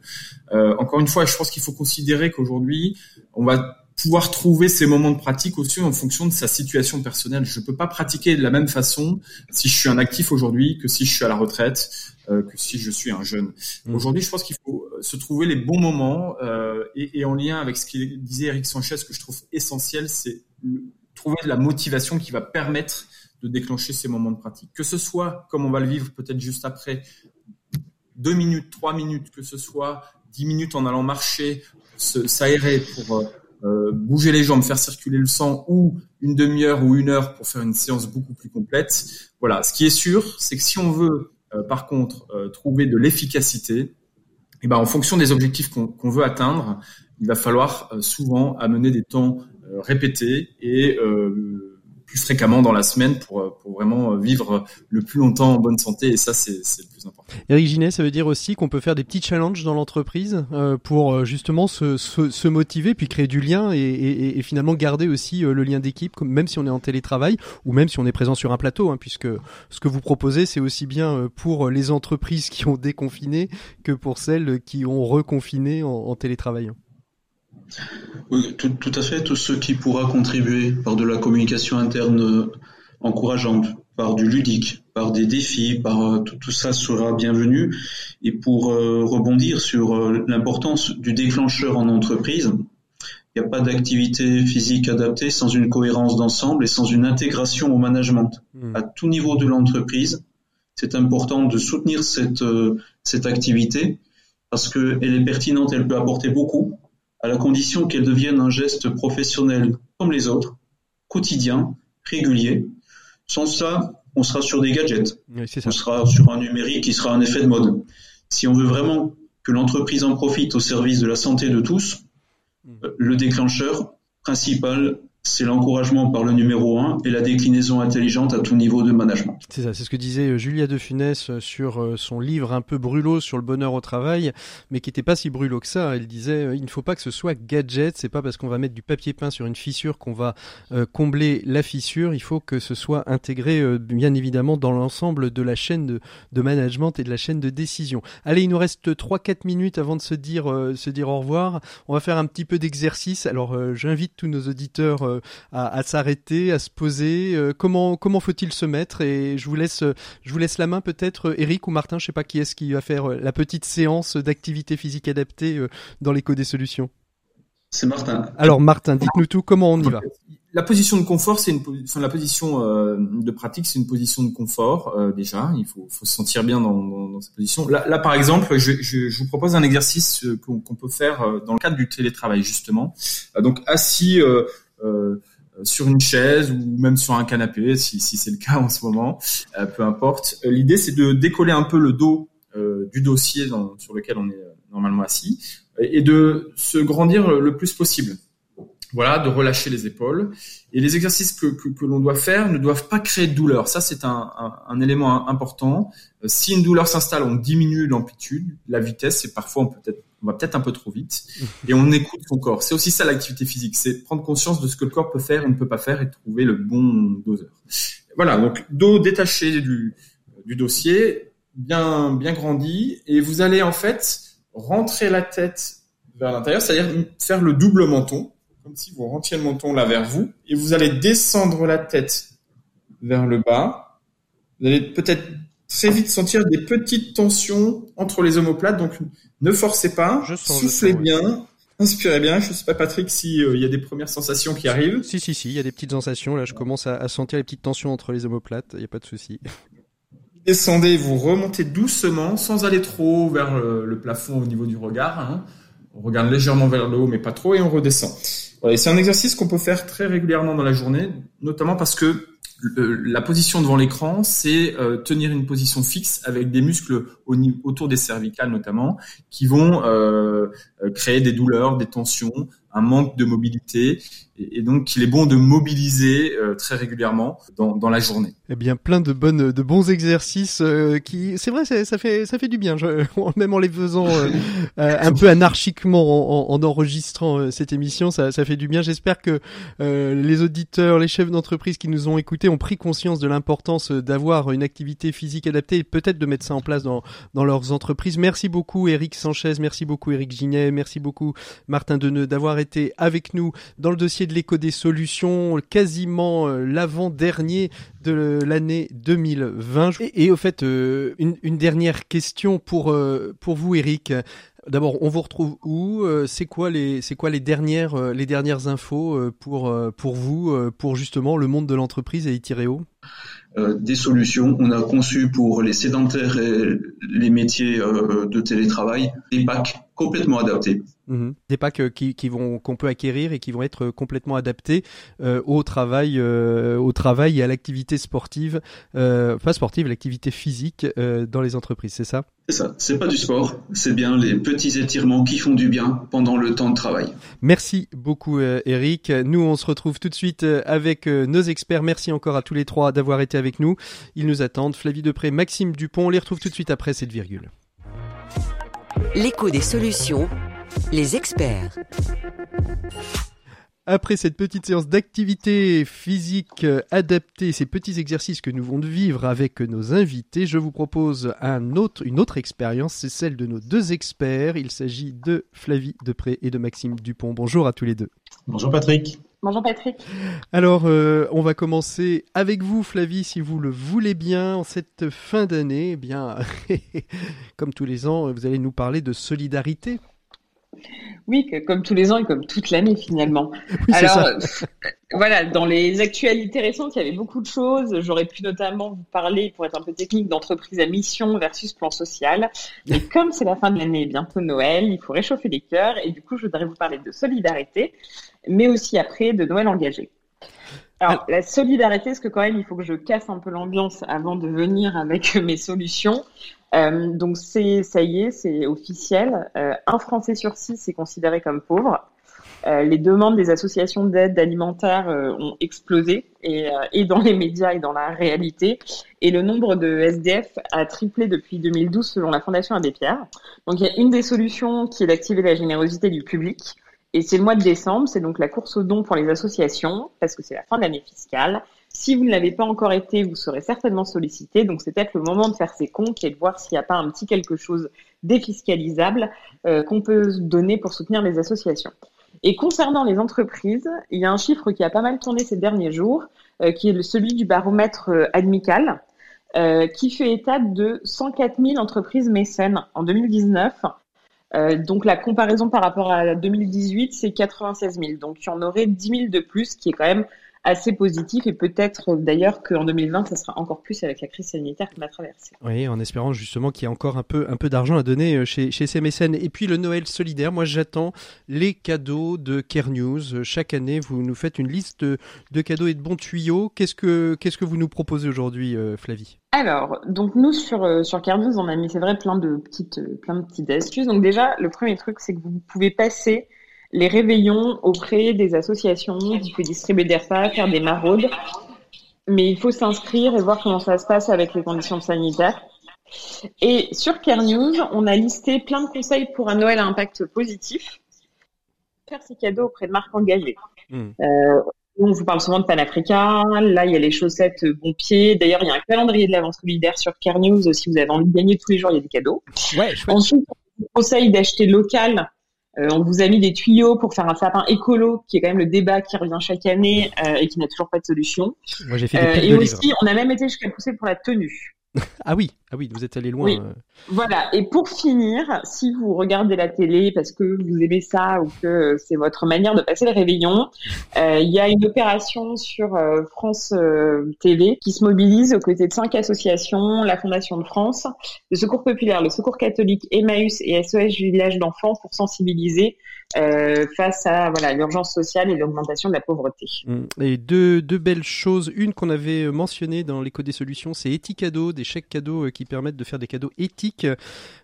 Encore une fois, je pense qu'il faut considérer qu'aujourd'hui, on va pouvoir trouver ces moments de pratique aussi en fonction de sa situation personnelle. Je ne peux pas pratiquer de la même façon si je suis un actif aujourd'hui que si je suis à la retraite, euh, que si je suis un jeune. Mmh. Aujourd'hui, je pense qu'il faut euh, se trouver les bons moments euh, et, et, en lien avec ce qu'il disait Eric Sanchez, que je trouve essentiel, c'est trouver de la motivation qui va permettre de déclencher ces moments de pratique. Que ce soit, comme on va le vivre peut-être juste après, deux minutes, trois minutes, que ce soit dix minutes en allant marcher, s'aérer pour euh, euh, bouger les jambes, faire circuler le sang ou une demi-heure ou une heure pour faire une séance beaucoup plus complète. Voilà, ce qui est sûr, c'est que si on veut euh, par contre euh, trouver de l'efficacité, eh ben, en fonction des objectifs qu'on veut atteindre, il va falloir souvent amener des temps répétés et fréquemment dans la semaine pour, pour vraiment vivre le plus longtemps en bonne santé et ça c'est le plus important. Eric Ginet, ça veut dire aussi qu'on peut faire des petits challenges dans l'entreprise euh, pour euh, justement se, se, se, motiver puis créer du lien et, et, et finalement garder aussi euh, le lien d'équipe même si on est en télétravail ou même si on est présent sur un plateau hein, puisque ce que vous proposez c'est aussi bien euh, pour les entreprises qui ont déconfiné que pour celles qui ont reconfiné en, en. Oui, tout, tout, à fait. Tout ce qui pourra contribuer par de la communication interne euh, encourageante, par du ludique, par des défis, par euh, tout, tout ça sera bienvenu. Et pour euh, rebondir sur euh, l'importance du déclencheur en entreprise, il n'y a pas d'activité physique adaptée sans une cohérence d'ensemble et sans une intégration au management. Mmh. À tout niveau de l'entreprise, c'est important de soutenir cette, euh, cette activité parce qu'elle est pertinente, elle peut apporter beaucoup, à la condition qu'elle devienne un geste professionnel comme les autres, quotidien, régulier. Sans ça, on sera sur des gadgets. Oui, on sera sur un numérique qui sera un effet de mode. Si on veut vraiment que l'entreprise en profite au service de la santé de tous, mmh. le déclencheur principal, c'est l'encouragement par le numéro un et la déclinaison intelligente à tout niveau de management. C'est ça, c'est ce que disait euh, Julia de Funès euh, sur euh, son livre un peu brûlot sur le bonheur au travail, mais qui n'était pas si brûlot que ça. Elle disait il ne faut pas que ce soit gadget, c'est pas parce qu'on va mettre du papier peint sur une fissure qu'on va combler la fissure, il faut que ce soit intégré bien évidemment dans l'ensemble de la chaîne de, de, management et de la chaîne de décision. Allez, il nous reste 3-4 minutes avant de se dire, se dire au revoir. On va faire un petit peu d'exercice. Alors j'invite tous nos auditeurs euh, à, s'arrêter, à se poser euh, Comment comment faut-il se mettre? Et je vous laisse je vous laisse la main peut-être Eric ou Martin, je sais pas qui est-ce qui va faire euh, la petite séance d'activité physique adaptée dans l'écho des solutions. C'est Martin. Alors Martin, dites-nous tout, comment on y va? La position de confort, c'est une la position de pratique, c'est une position de confort déjà. Il faut, faut, se sentir bien dans, dans, cette position. Là, là, par exemple, je, je, je, vous propose un exercice qu'on peut faire dans le cadre du télétravail justement. donc assis euh, sur une chaise ou même sur un canapé, si, c'est le cas en ce moment, euh, peu importe. Euh, l'idée, c'est de décoller un peu le dos du dossier sur lequel on est normalement assis et de se grandir le plus possible. Voilà, de relâcher les épaules. Et les exercices que, l'on doit faire ne doivent pas créer de douleur. Ça, c'est un, un, élément important. Si une douleur s'installe, on diminue l'amplitude, la vitesse, et parfois on peut être on va peut-être un peu trop vite, et on écoute son corps. C'est aussi ça l'activité physique, c'est prendre conscience de ce que le corps peut faire et ne peut pas faire et trouver le bon doseur. Voilà, donc dos détaché du, dossier, bien bien grandi, et vous allez en fait rentrer la tête vers l'intérieur, c'est-à-dire faire le double menton, comme si vous rentriez le menton là vers vous, et vous allez descendre la tête vers le bas. Vous allez peut-être très vite sentir des petites tensions entre les omoplates. Donc, ne forcez pas, soufflez bien, inspirez bien. Je ne sais pas, Patrick, s'il euh, y a des premières sensations qui arrivent. Si, si, si, il y a des petites sensations. Là, je commence à, sentir les petites tensions entre les omoplates. Il n'y a pas de souci. Descendez, vous remontez doucement, sans aller trop vers le, plafond au niveau du regard. Hein. On regarde légèrement vers le haut, mais pas trop, et on redescend. Voilà, c'est un exercice qu'on peut faire très régulièrement dans la journée, notamment parce que la position devant l'écran, c'est euh, tenir une position fixe avec des muscles autour des cervicales notamment, qui vont euh, créer des douleurs, des tensions, un manque de mobilité et, donc il est bon de mobiliser euh, très régulièrement dans, dans, la journée. Eh bien, plein de bonnes, de bons exercices euh, qui, c'est vrai, ça, fait, ça fait du bien. Je, même en les faisant euh, un peu anarchiquement, en, en enregistrant cette émission, ça, ça, fait du bien. J'espère que les auditeurs, les chefs d'entreprise qui nous ont écoutés ont pris conscience de l'importance d'avoir une activité physique adaptée et peut-être de mettre ça en place dans, dans leurs entreprises. Merci beaucoup, Eric Sanchez. Merci beaucoup, Eric Ginet. Merci beaucoup, Martin Deneux, d'avoir été avec nous dans le dossier de l'écho des solutions, quasiment euh, l'avant-dernier de l'année 2020. Et, au fait, euh, une, dernière question pour, euh, pour vous, Eric. D'abord, on vous retrouve où? C'est quoi les dernières les dernières infos pour pour vous pour justement le monde de l'entreprise et Itireo? Des solutions. On a conçu pour les sédentaires et les métiers de télétravail des packs complètement adaptés. Mhm. Des packs euh, qui, qui vont qu'on peut acquérir et qui vont être complètement adaptés euh, au travail, euh, au travail et à l'activité sportive, pas sportive, l'activité physique dans les entreprises, c'est ça? C'est ça. C'est pas du sport, c'est bien les petits étirements qui font du bien pendant le temps de travail. Merci beaucoup, Eric. Nous, on se retrouve tout de suite avec nos experts. Merci encore à tous les trois d'avoir été avec nous. Ils nous attendent. Flavie Depré, Maxime Dupont. On les retrouve tout de suite après cette virgule. L'écho des solutions les experts. Après cette petite séance d'activité physique adaptée, ces petits exercices que nous venons de vivre avec nos invités, je vous propose un autre, une autre expérience, c'est celle de nos deux experts. Il s'agit de Flavie Depré et de Maxime Dupont. Bonjour à tous les deux. Bonjour Patrick. Bonjour Patrick. Alors, euh, on va commencer avec vous, Flavie, si vous le voulez bien, en cette fin d'année. Eh bien, comme tous les ans, vous allez nous parler de solidarité. Oui, comme tous les ans et comme toute l'année finalement. Alors, euh, voilà, dans les actualités récentes, il y avait beaucoup de choses. J'aurais pu notamment vous parler, pour être un peu technique, d'entreprise à mission versus plan social. Mais comme c'est la fin de l'année et bientôt Noël, il faut réchauffer les cœurs. Et du coup, je voudrais vous parler de solidarité, mais aussi après de Noël engagé. Alors, la solidarité, parce que quand même, il faut que je casse un peu l'ambiance avant de venir avec mes solutions. Euh, donc c'est ça y est, c'est officiel. Euh, un Français sur six est considéré comme pauvre. les demandes des associations d'aide alimentaire ont explosé et, et, dans les médias et dans la réalité. Et le nombre de SDF a triplé depuis 2012 selon la Fondation Abbé Pierre. Donc il y a une des solutions qui est d'activer la générosité du public. Et c'est le mois de décembre, c'est donc la course aux dons pour les associations, parce que c'est la fin de l'année fiscale. Si vous ne l'avez pas encore été, vous serez certainement sollicité. Donc c'est peut-être le moment de faire ses comptes et de voir s'il n'y a pas un petit quelque chose défiscalisable euh, qu'on peut donner pour soutenir les associations. Et concernant les entreprises, il y a un chiffre qui a pas mal tourné ces derniers jours, euh, qui est celui du baromètre euh, Admical, qui fait état de 104 000 entreprises mécènes en 2019 euh, donc la comparaison par rapport à 2018, c'est 96 000. Donc il y en aurait 10 000 de plus, qui est quand même assez positif et peut-être d'ailleurs qu'en 2020, ça sera encore plus avec la crise sanitaire qu'on a traversée. Oui, en espérant justement qu'il y a encore un peu, un peu d'argent à donner euh, chez, chez ces mécènes. Et puis le Noël solidaire, moi j'attends les cadeaux de Care News. Chaque année, vous nous faites une liste de, cadeaux et de bons tuyaux. Qu'est-ce que, qu'est-ce que vous nous proposez aujourd'hui, euh, Flavie? Alors, donc nous sur euh, sur Care News, on a mis c'est vrai plein de petites plein de petites astuces. Donc déjà, le premier truc, c'est que vous pouvez passer les réveillons auprès des associations, tu peux distribuer des repas, faire des maraudes. Mais il faut s'inscrire et voir comment ça se passe avec les conditions sanitaires. Et sur Care News, on a listé plein de conseils pour un Noël à impact positif. Faire ses cadeaux auprès de marques engagées. Hmm. Euh, on vous parle souvent de Panafrica. Là, il y a les chaussettes bon pied. D'ailleurs, il y a un calendrier de l'avance solidaire sur Care News. Si vous avez envie de gagner tous les jours, il y a des cadeaux. Ouais, Ensuite, on vous conseille d'acheter local euh, on vous a mis des tuyaux pour faire un sapin écolo, qui est quand même le débat qui revient chaque année euh, et qui n'a toujours pas de solution. Moi, j'ai fait des euh, Et aussi, on a même été jusqu'à pousser pour la tenue. Ah oui, ah oui, vous êtes allé loin. Euh. Voilà. Et pour finir, si vous regardez la télé parce que vous aimez ça ou que c'est votre manière de passer le réveillon, euh, il y a une opération sur euh, France TV qui se mobilise aux côtés de cinq associations, la Fondation de France, le Secours populaire, le Secours catholique, Emmaüs et SOS Village d'enfants pour sensibiliser face à voilà l'urgence sociale et l'augmentation de la pauvreté. Mmh. Et deux, deux belles choses. Une qu'on avait mentionnée dans l'écho des solutions, c'est Eticado, des chèques cadeaux qui permettent de faire des cadeaux éthiques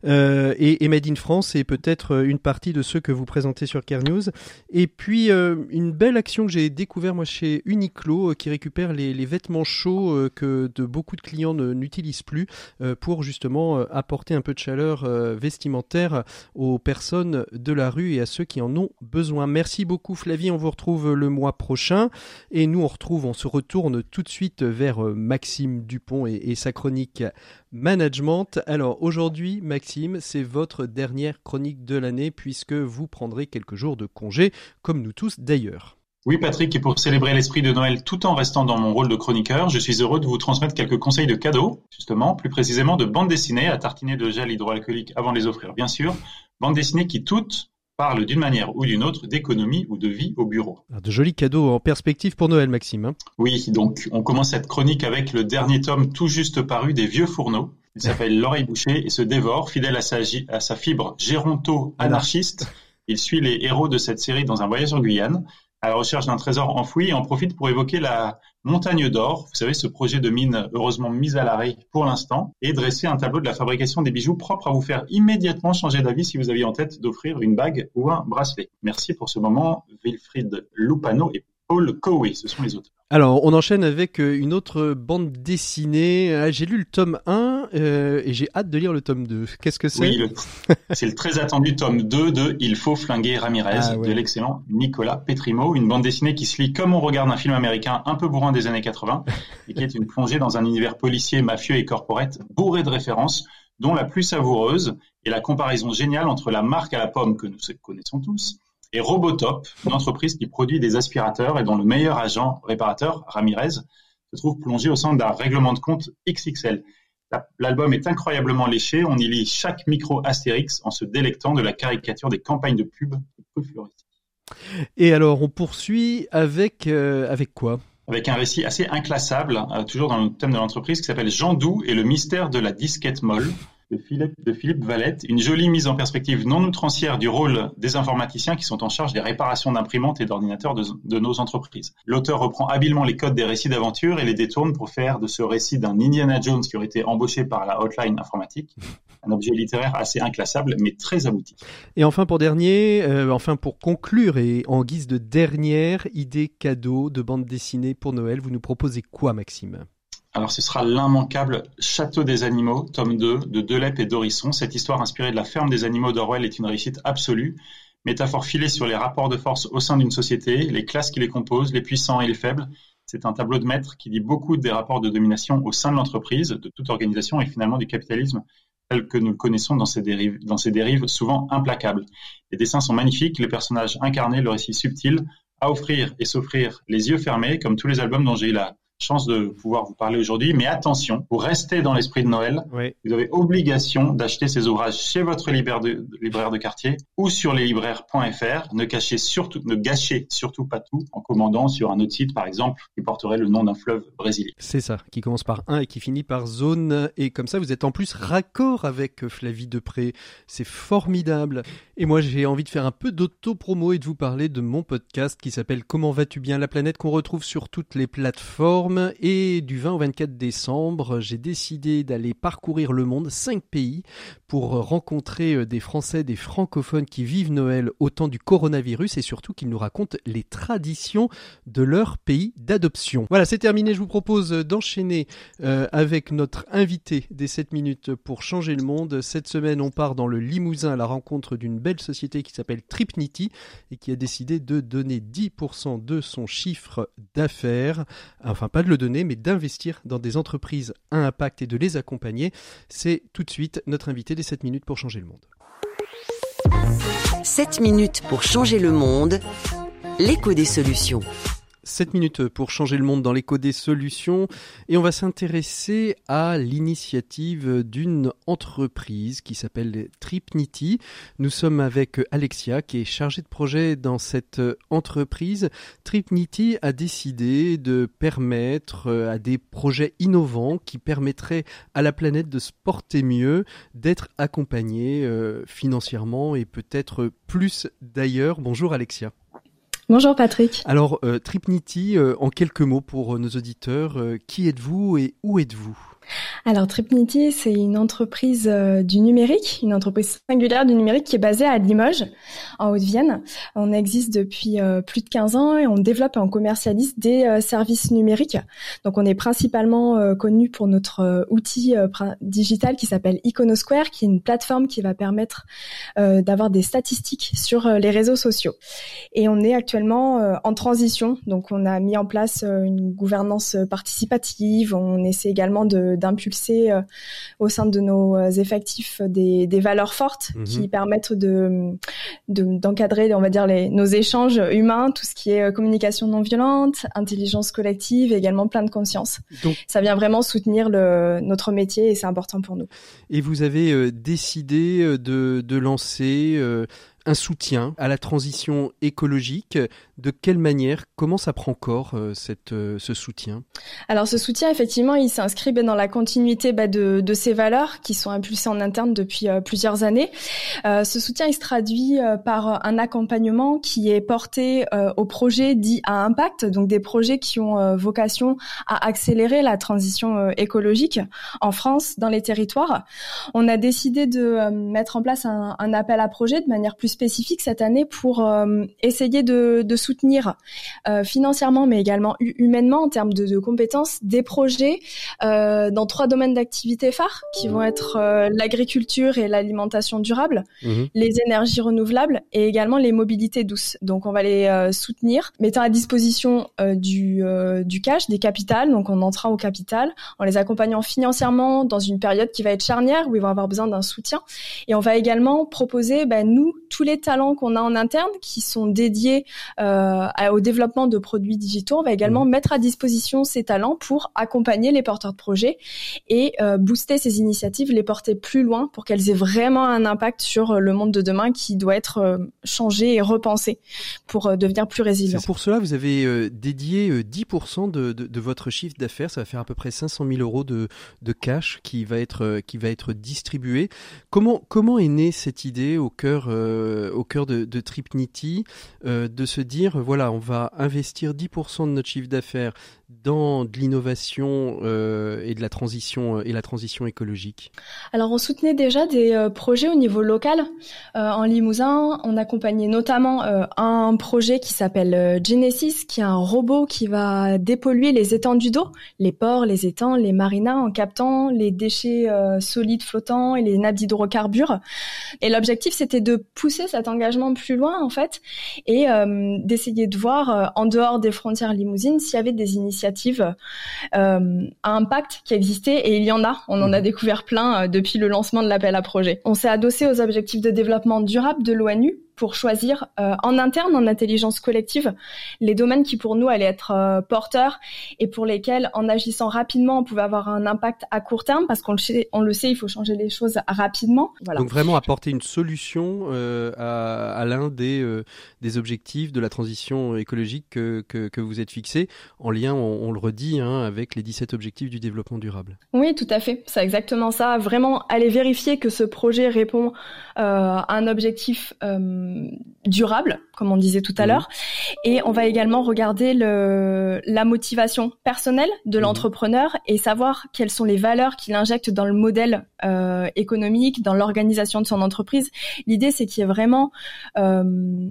euh, et, Made in France et peut-être une partie de ceux que vous présentez sur Care News. Et puis euh, une belle action que j'ai découvert moi chez Uniqlo euh, qui récupère les, vêtements chauds que de beaucoup de clients n'utilisent plus pour justement apporter un peu de chaleur vestimentaire aux personnes de la rue et à ceux qui en ont besoin. Merci beaucoup Flavie, on vous retrouve le mois prochain et nous on retrouve, on se retourne tout de suite vers Maxime Dupont et, et sa chronique management. Alors aujourd'hui, Maxime, c'est votre dernière chronique de l'année puisque vous prendrez quelques jours de congé, comme nous tous d'ailleurs. Oui, Patrick, et pour célébrer l'esprit de Noël tout en restant dans mon rôle de chroniqueur, je suis heureux de vous transmettre quelques conseils de cadeaux, justement, plus précisément de bandes dessinées à tartiner de gel hydroalcoolique avant de les offrir, bien sûr. Bandes dessinées qui toutes parlent d'une manière ou d'une autre d'économie ou de vie au bureau. de jolis cadeaux en perspective pour Noël, Maxime. Hein. oui, donc on commence cette chronique avec le dernier tome tout juste paru des Vieux Fourneaux. Il s'appelle L'oreille bouchée et se dévore, fidèle à sa, à sa fibre géronto-anarchiste. Il suit les héros de cette série dans un voyage en Guyane, à la recherche d'un trésor enfoui et en profite pour évoquer la montagne d'or, vous savez, ce projet de mine heureusement mis à l'arrêt pour l'instant, et dresser un tableau de la fabrication des bijoux propres à vous faire immédiatement changer d'avis si vous aviez en tête d'offrir une bague ou un bracelet. Merci pour ce moment, Wilfried Lupano et Paul Cowie, ce sont les auteurs. Alors, on enchaîne avec euh, une autre bande dessinée. Ah, j'ai lu le tome 1 euh, et j'ai hâte de lire le tome 2. Qu'est-ce que c'est? Oui, c'est le très attendu tome 2 de Il faut flinguer Ramirez ah, de l'excellent Nicolas Petrimo, une bande dessinée qui se lit comme on regarde un film américain un peu bourrin des années 80 et qui est une plongée dans un univers policier, mafieux et corporate bourré de références dont la plus savoureuse est la comparaison géniale entre la marque à la pomme que nous connaissons tous et Robotop, une entreprise qui produit des aspirateurs et dont le meilleur agent réparateur, Ramirez, se trouve plongé au centre d'un règlement de compte XXL. L'album est incroyablement léché, on y lit chaque micro Astérix en se délectant de la caricature des campagnes de pub Et alors, on poursuit avec, euh, avec quoi? Avec un récit assez inclassable, euh, toujours dans le thème de l'entreprise, qui s'appelle Jean Doux et le mystère de la disquette molle de Philippe, de Philippe Valette, une jolie mise en perspective non outrancière du rôle des informaticiens qui sont en charge des réparations d'imprimantes et d'ordinateurs de, de, nos entreprises. L'auteur reprend habilement les codes des récits d'aventure et les détourne pour faire de ce récit d'un Indiana Jones qui aurait été embauché par la hotline informatique un objet littéraire assez inclassable, mais très abouti. Et enfin pour dernier, euh, enfin pour conclure et en guise de dernière idée cadeau de bande dessinée pour Noël, vous nous proposez quoi, Maxime? Alors ce sera l'immanquable Château des animaux, tome 2, de Delep et Dorisson. Cette histoire inspirée de la ferme des animaux d'Orwell est une réussite absolue. Métaphore filée sur les rapports de force au sein d'une société, les classes qui les composent, les puissants et les faibles. C'est un tableau de maître qui dit beaucoup des rapports de domination au sein de l'entreprise, de toute organisation et finalement du capitalisme tel que nous le connaissons dans ces dérives, dans ces dérives souvent implacables. Les dessins sont magnifiques, les personnages incarnés, le récit subtil, à offrir et s'offrir les yeux fermés, comme tous les albums dont j'ai eu la chance de pouvoir vous parler aujourd'hui. Mais attention, pour rester dans l'esprit de Noël, vous avez obligation d'acheter ces ouvrages chez votre libraire de, libraire de quartier ou sur leslibraires.fr. Ne cachez surtout, ne gâchez surtout pas tout en commandant sur un autre site, par exemple, qui porterait le nom d'un fleuve brésilien. C'est ça, qui commence par 1 et qui finit par zone. Et comme ça, vous êtes en plus raccord avec Flavie Depré. C'est formidable. Et moi, j'ai envie de faire un peu d'auto-promo et de vous parler de mon podcast qui s'appelle Comment vas-tu bien la planète qu'on retrouve sur toutes les plateformes et du 20 au 24 décembre, j'ai décidé d'aller parcourir le monde, 5 pays, pour rencontrer euh, des Français, des francophones qui vivent Noël au temps du coronavirus et surtout qu'ils nous racontent les traditions de leur pays d'adoption. Voilà, c'est terminé. Je vous propose d'enchaîner euh, avec notre invité des 7 minutes pour changer le monde. Cette semaine, on part dans le Limousin à la rencontre d'une belle société qui s'appelle Tripnity et qui a décidé de donner 10% de son chiffre d'affaires, enfin pas de le donner, mais d'investir dans des entreprises à impact et de les accompagner. C'est tout de suite notre invité des 7 minutes pour changer le monde. 7 minutes pour changer le monde, l'écho des solutions. 7 minutes pour changer le monde dans l'écho des solutions et on va s'intéresser à l'initiative d'une entreprise qui s'appelle Tripnity. Nous sommes avec Alexia qui est chargée de projet dans cette entreprise. Tripnity a décidé de permettre à des projets innovants qui permettraient à la planète de se porter mieux, d'être accompagnés euh, financièrement et peut-être plus d'ailleurs. Bonjour Alexia. Bonjour Patrick. Alors, euh, Tripnity, euh, en quelques mots pour euh, nos auditeurs, qui êtes-vous et où êtes-vous? Alors Tripnity, c'est une entreprise euh, du numérique, une entreprise singulière du numérique qui est basée à Limoges, en Haute-Vienne. On existe depuis euh, plus de 15 ans et on développe et on commercialise des euh, services numériques. Donc on est principalement connu pour notre outil digital qui s'appelle Iconosquare, qui est une plateforme qui va permettre d'avoir des statistiques sur les réseaux sociaux. Et on est actuellement en transition, donc on a mis en place une gouvernance participative, on essaie également de d'impulser euh, au sein de nos euh, effectifs des, valeurs fortes mhm. qui permettent de d'encadrer, on va dire, les, nos échanges humains, tout ce qui est euh, communication non violente, intelligence collective, et également plein de conscience. ça vient vraiment soutenir le, notre métier et c'est important pour nous. Et vous avez décidé de, de lancer un soutien à la transition écologique. De quelle manière Comment ça prend corps euh, cette, euh, ce soutien? Alors ce soutien, effectivement, il s'inscrit ben, dans la continuité bah, de, de, ces valeurs qui sont impulsées en interne depuis euh, plusieurs années. ce soutien, il se traduit par un accompagnement qui est porté aux projets dits à impact, donc des projets qui ont vocation à accélérer la transition écologique en France, dans les territoires. On a décidé de mettre en place un, un appel à projet de manière plus spécifique cette année pour euh, essayer de, soutenir euh, financièrement, mais également humainement en termes de, compétences, des projets euh, dans trois domaines d'activité phares qui vont être l'agriculture et l'alimentation durable, mhm. les énergies renouvelables et également les mobilités douces. Donc on va les soutenir, mettant à disposition du, du cash, des capitales, donc on entra au capital, en les accompagnant financièrement dans une période qui va être charnière où ils vont avoir besoin d'un soutien. Et on va également proposer, ben, nous, tous les talents qu'on a en interne qui sont dédiés euh, au développement de produits digitaux. On va également mmh. mettre à disposition ces talents pour accompagner les porteurs de projets et euh, booster ces initiatives, les porter plus loin pour qu'elles aient vraiment un impact sur le monde de demain qui doit être euh, changé et repensé pour devenir plus résilient. Pour cela, vous avez dédié 10% de, de, de, votre chiffre d'affaires. Ça va faire à peu près 500 000 euros de, de cash qui va être qui va être distribué. Comment comment est née cette idée au cœur au cœur de, de Tripnity, euh, de se dire, voilà, on va investir 10% de notre chiffre d'affaires dans de l'innovation euh, et de la transition euh, et la transition écologique Alors on soutenait déjà des euh, projets au niveau local. en Limousin, on accompagnait notamment un projet qui s'appelle Genesis, qui est un robot qui va dépolluer les étendues d'eau, les ports, les étangs, les marinas, en captant les déchets solides flottants et les nappes d'hydrocarbures. Et l'objectif, c'était de pousser cet engagement plus loin, en fait, et d'essayer de voir en dehors des frontières limousines s'il y avait des initiatives initiatives euh, à impact qui existaient et il y en a. On en a mhm. découvert plein euh, depuis le lancement de l'appel à projet. On s'est adossé aux objectifs de développement durable de l'ONU pour choisir euh, en interne, en intelligence collective, les domaines qui pour nous allaient être euh, porteurs et pour lesquels, en agissant rapidement, on pouvait avoir un impact à court terme parce qu'on le sait, on le sait, il faut changer les choses rapidement. Voilà. Donc vraiment apporter une solution euh, à, à l'un des, des objectifs de la transition écologique que, que, que vous êtes fixé, en lien, on, on le redit, hein, avec les 17 objectifs du développement durable. Oui, tout à fait. C'est exactement ça. Vraiment aller vérifier que ce projet répond à un objectif durable, comme on disait tout à mmh. l'heure. Et on va également regarder le, la motivation personnelle de mmh. l'entrepreneur et savoir quelles sont les valeurs qu'il injecte dans le modèle euh, économique, dans l'organisation de son entreprise. L'idée, c'est qu'il y ait vraiment euh,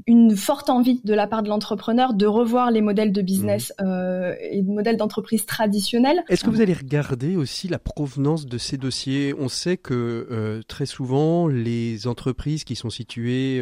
une forte envie de la part de l'entrepreneur de revoir les modèles de business mmh. euh, et de modèles d'entreprise traditionnels. Est-ce que vous allez regarder aussi la provenance de ces dossiers? On sait que euh, très souvent, les entreprises qui sont situées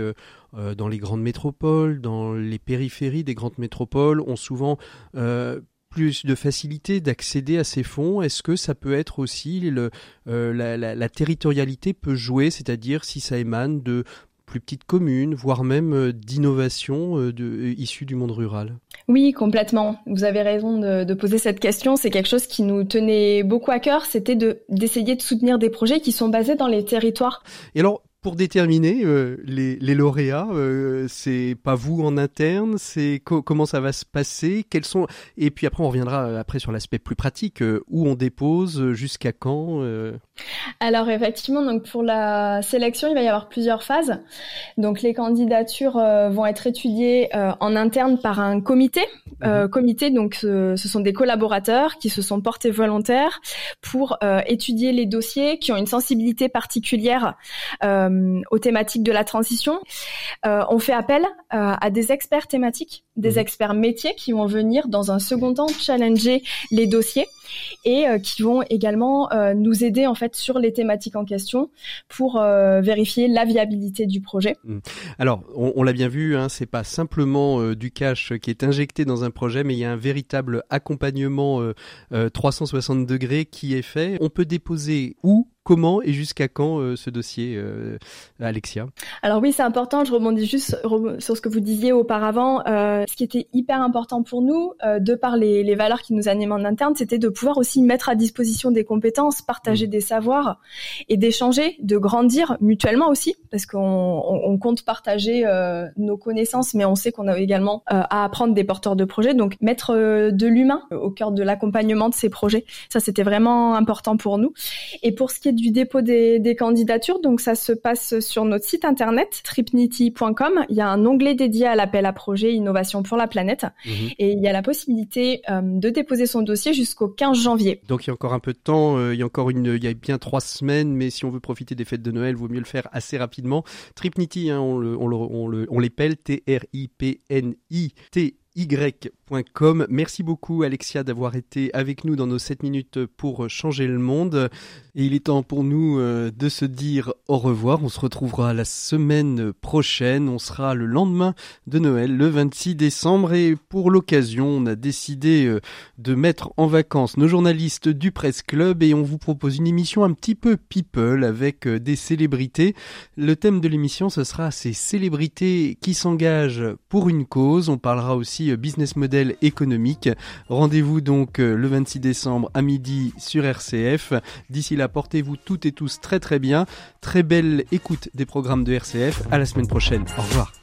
euh, dans les grandes métropoles, dans les périphéries des grandes métropoles, ont souvent euh, plus de facilité d'accéder à ces fonds Est-ce que ça peut être aussi le, euh, la, la, la, territorialité peut jouer, c'est-à-dire si ça émane de plus petites communes, voire même d'innovations de, issues du monde rural? Oui, complètement. Vous avez raison de, de poser cette question. C'est quelque chose qui nous tenait beaucoup à cœur. C'était d'essayer de soutenir des projets qui sont basés dans les territoires. Et alors, pour déterminer euh, les, les, lauréats, euh, c'est pas vous en interne, c'est comment ça va se passer, quels sont et puis après on reviendra euh, après sur l'aspect plus pratique, où on dépose, jusqu'à quand. Alors effectivement, donc pour la sélection, il va y avoir plusieurs phases. Donc les candidatures vont être étudiées en interne par un comité. Mhm. comité, donc ce sont des collaborateurs qui se sont portés volontaires pour étudier les dossiers qui ont une sensibilité particulière. Euh, aux thématiques de la transition. Euh, on fait appel euh, à des experts thématiques, des mhm. experts métiers qui vont venir dans un second temps challenger les dossiers et qui vont également nous aider en fait sur les thématiques en question pour vérifier la viabilité du projet. Mhm. Alors, on, l'a bien vu, hein, c'est pas simplement du cash qui est injecté dans un projet, mais il y a un véritable accompagnement 360 degrés qui est fait. On peut déposer où comment et jusqu'à quand euh, ce dossier, euh, Alexia? Alors oui, c'est important. Je rebondis juste sur ce que vous disiez auparavant. Euh, ce qui était hyper important pour nous, de par les, les, valeurs qui nous animent en interne, c'était de pouvoir aussi mettre à disposition des compétences, partager mmh. des savoirs et d'échanger, de grandir mutuellement aussi, parce qu'on on, compte partager nos connaissances, mais on sait qu'on a également à apprendre des porteurs de projets. Donc mettre de l'humain au cœur de l'accompagnement de ces projets, ça c'était vraiment important pour nous. Et pour ce qui est du dépôt des, des, candidatures. Donc ça se passe sur notre site internet tripnity.com. Il y a un onglet dédié à l'appel à projet Innovation pour la planète mhm. et il y a la possibilité euh, de déposer son dossier jusqu'au 15 janvier. Donc il y a encore un peu de temps, euh, il y a encore une, il y a bien trois semaines, mais si on veut profiter des fêtes de Noël, vaut mieux le faire assez rapidement. Tripnity, hein, on, le, on, le, on, le, on l'épelle T-R-I-P-N-I-T y.com. Merci beaucoup Alexia d'avoir été avec nous dans nos 7 minutes pour changer le monde. Et il est temps pour nous euh, de se dire au revoir. On se retrouvera la semaine prochaine. On sera le lendemain de Noël, le 26 décembre. Et pour l'occasion, on a décidé euh, de mettre en vacances nos journalistes du Presse Club et on vous propose une émission un petit peu people avec euh, des célébrités. Le thème de l'émission, ce sera ces célébrités qui s'engagent pour une cause. On parlera aussi business model économique. Rendez-vous donc euh, le 26 décembre à midi sur RCF. D'ici là, portez-vous toutes et tous très très bien. Très belle écoute des programmes de RCF. À la semaine prochaine. Au revoir.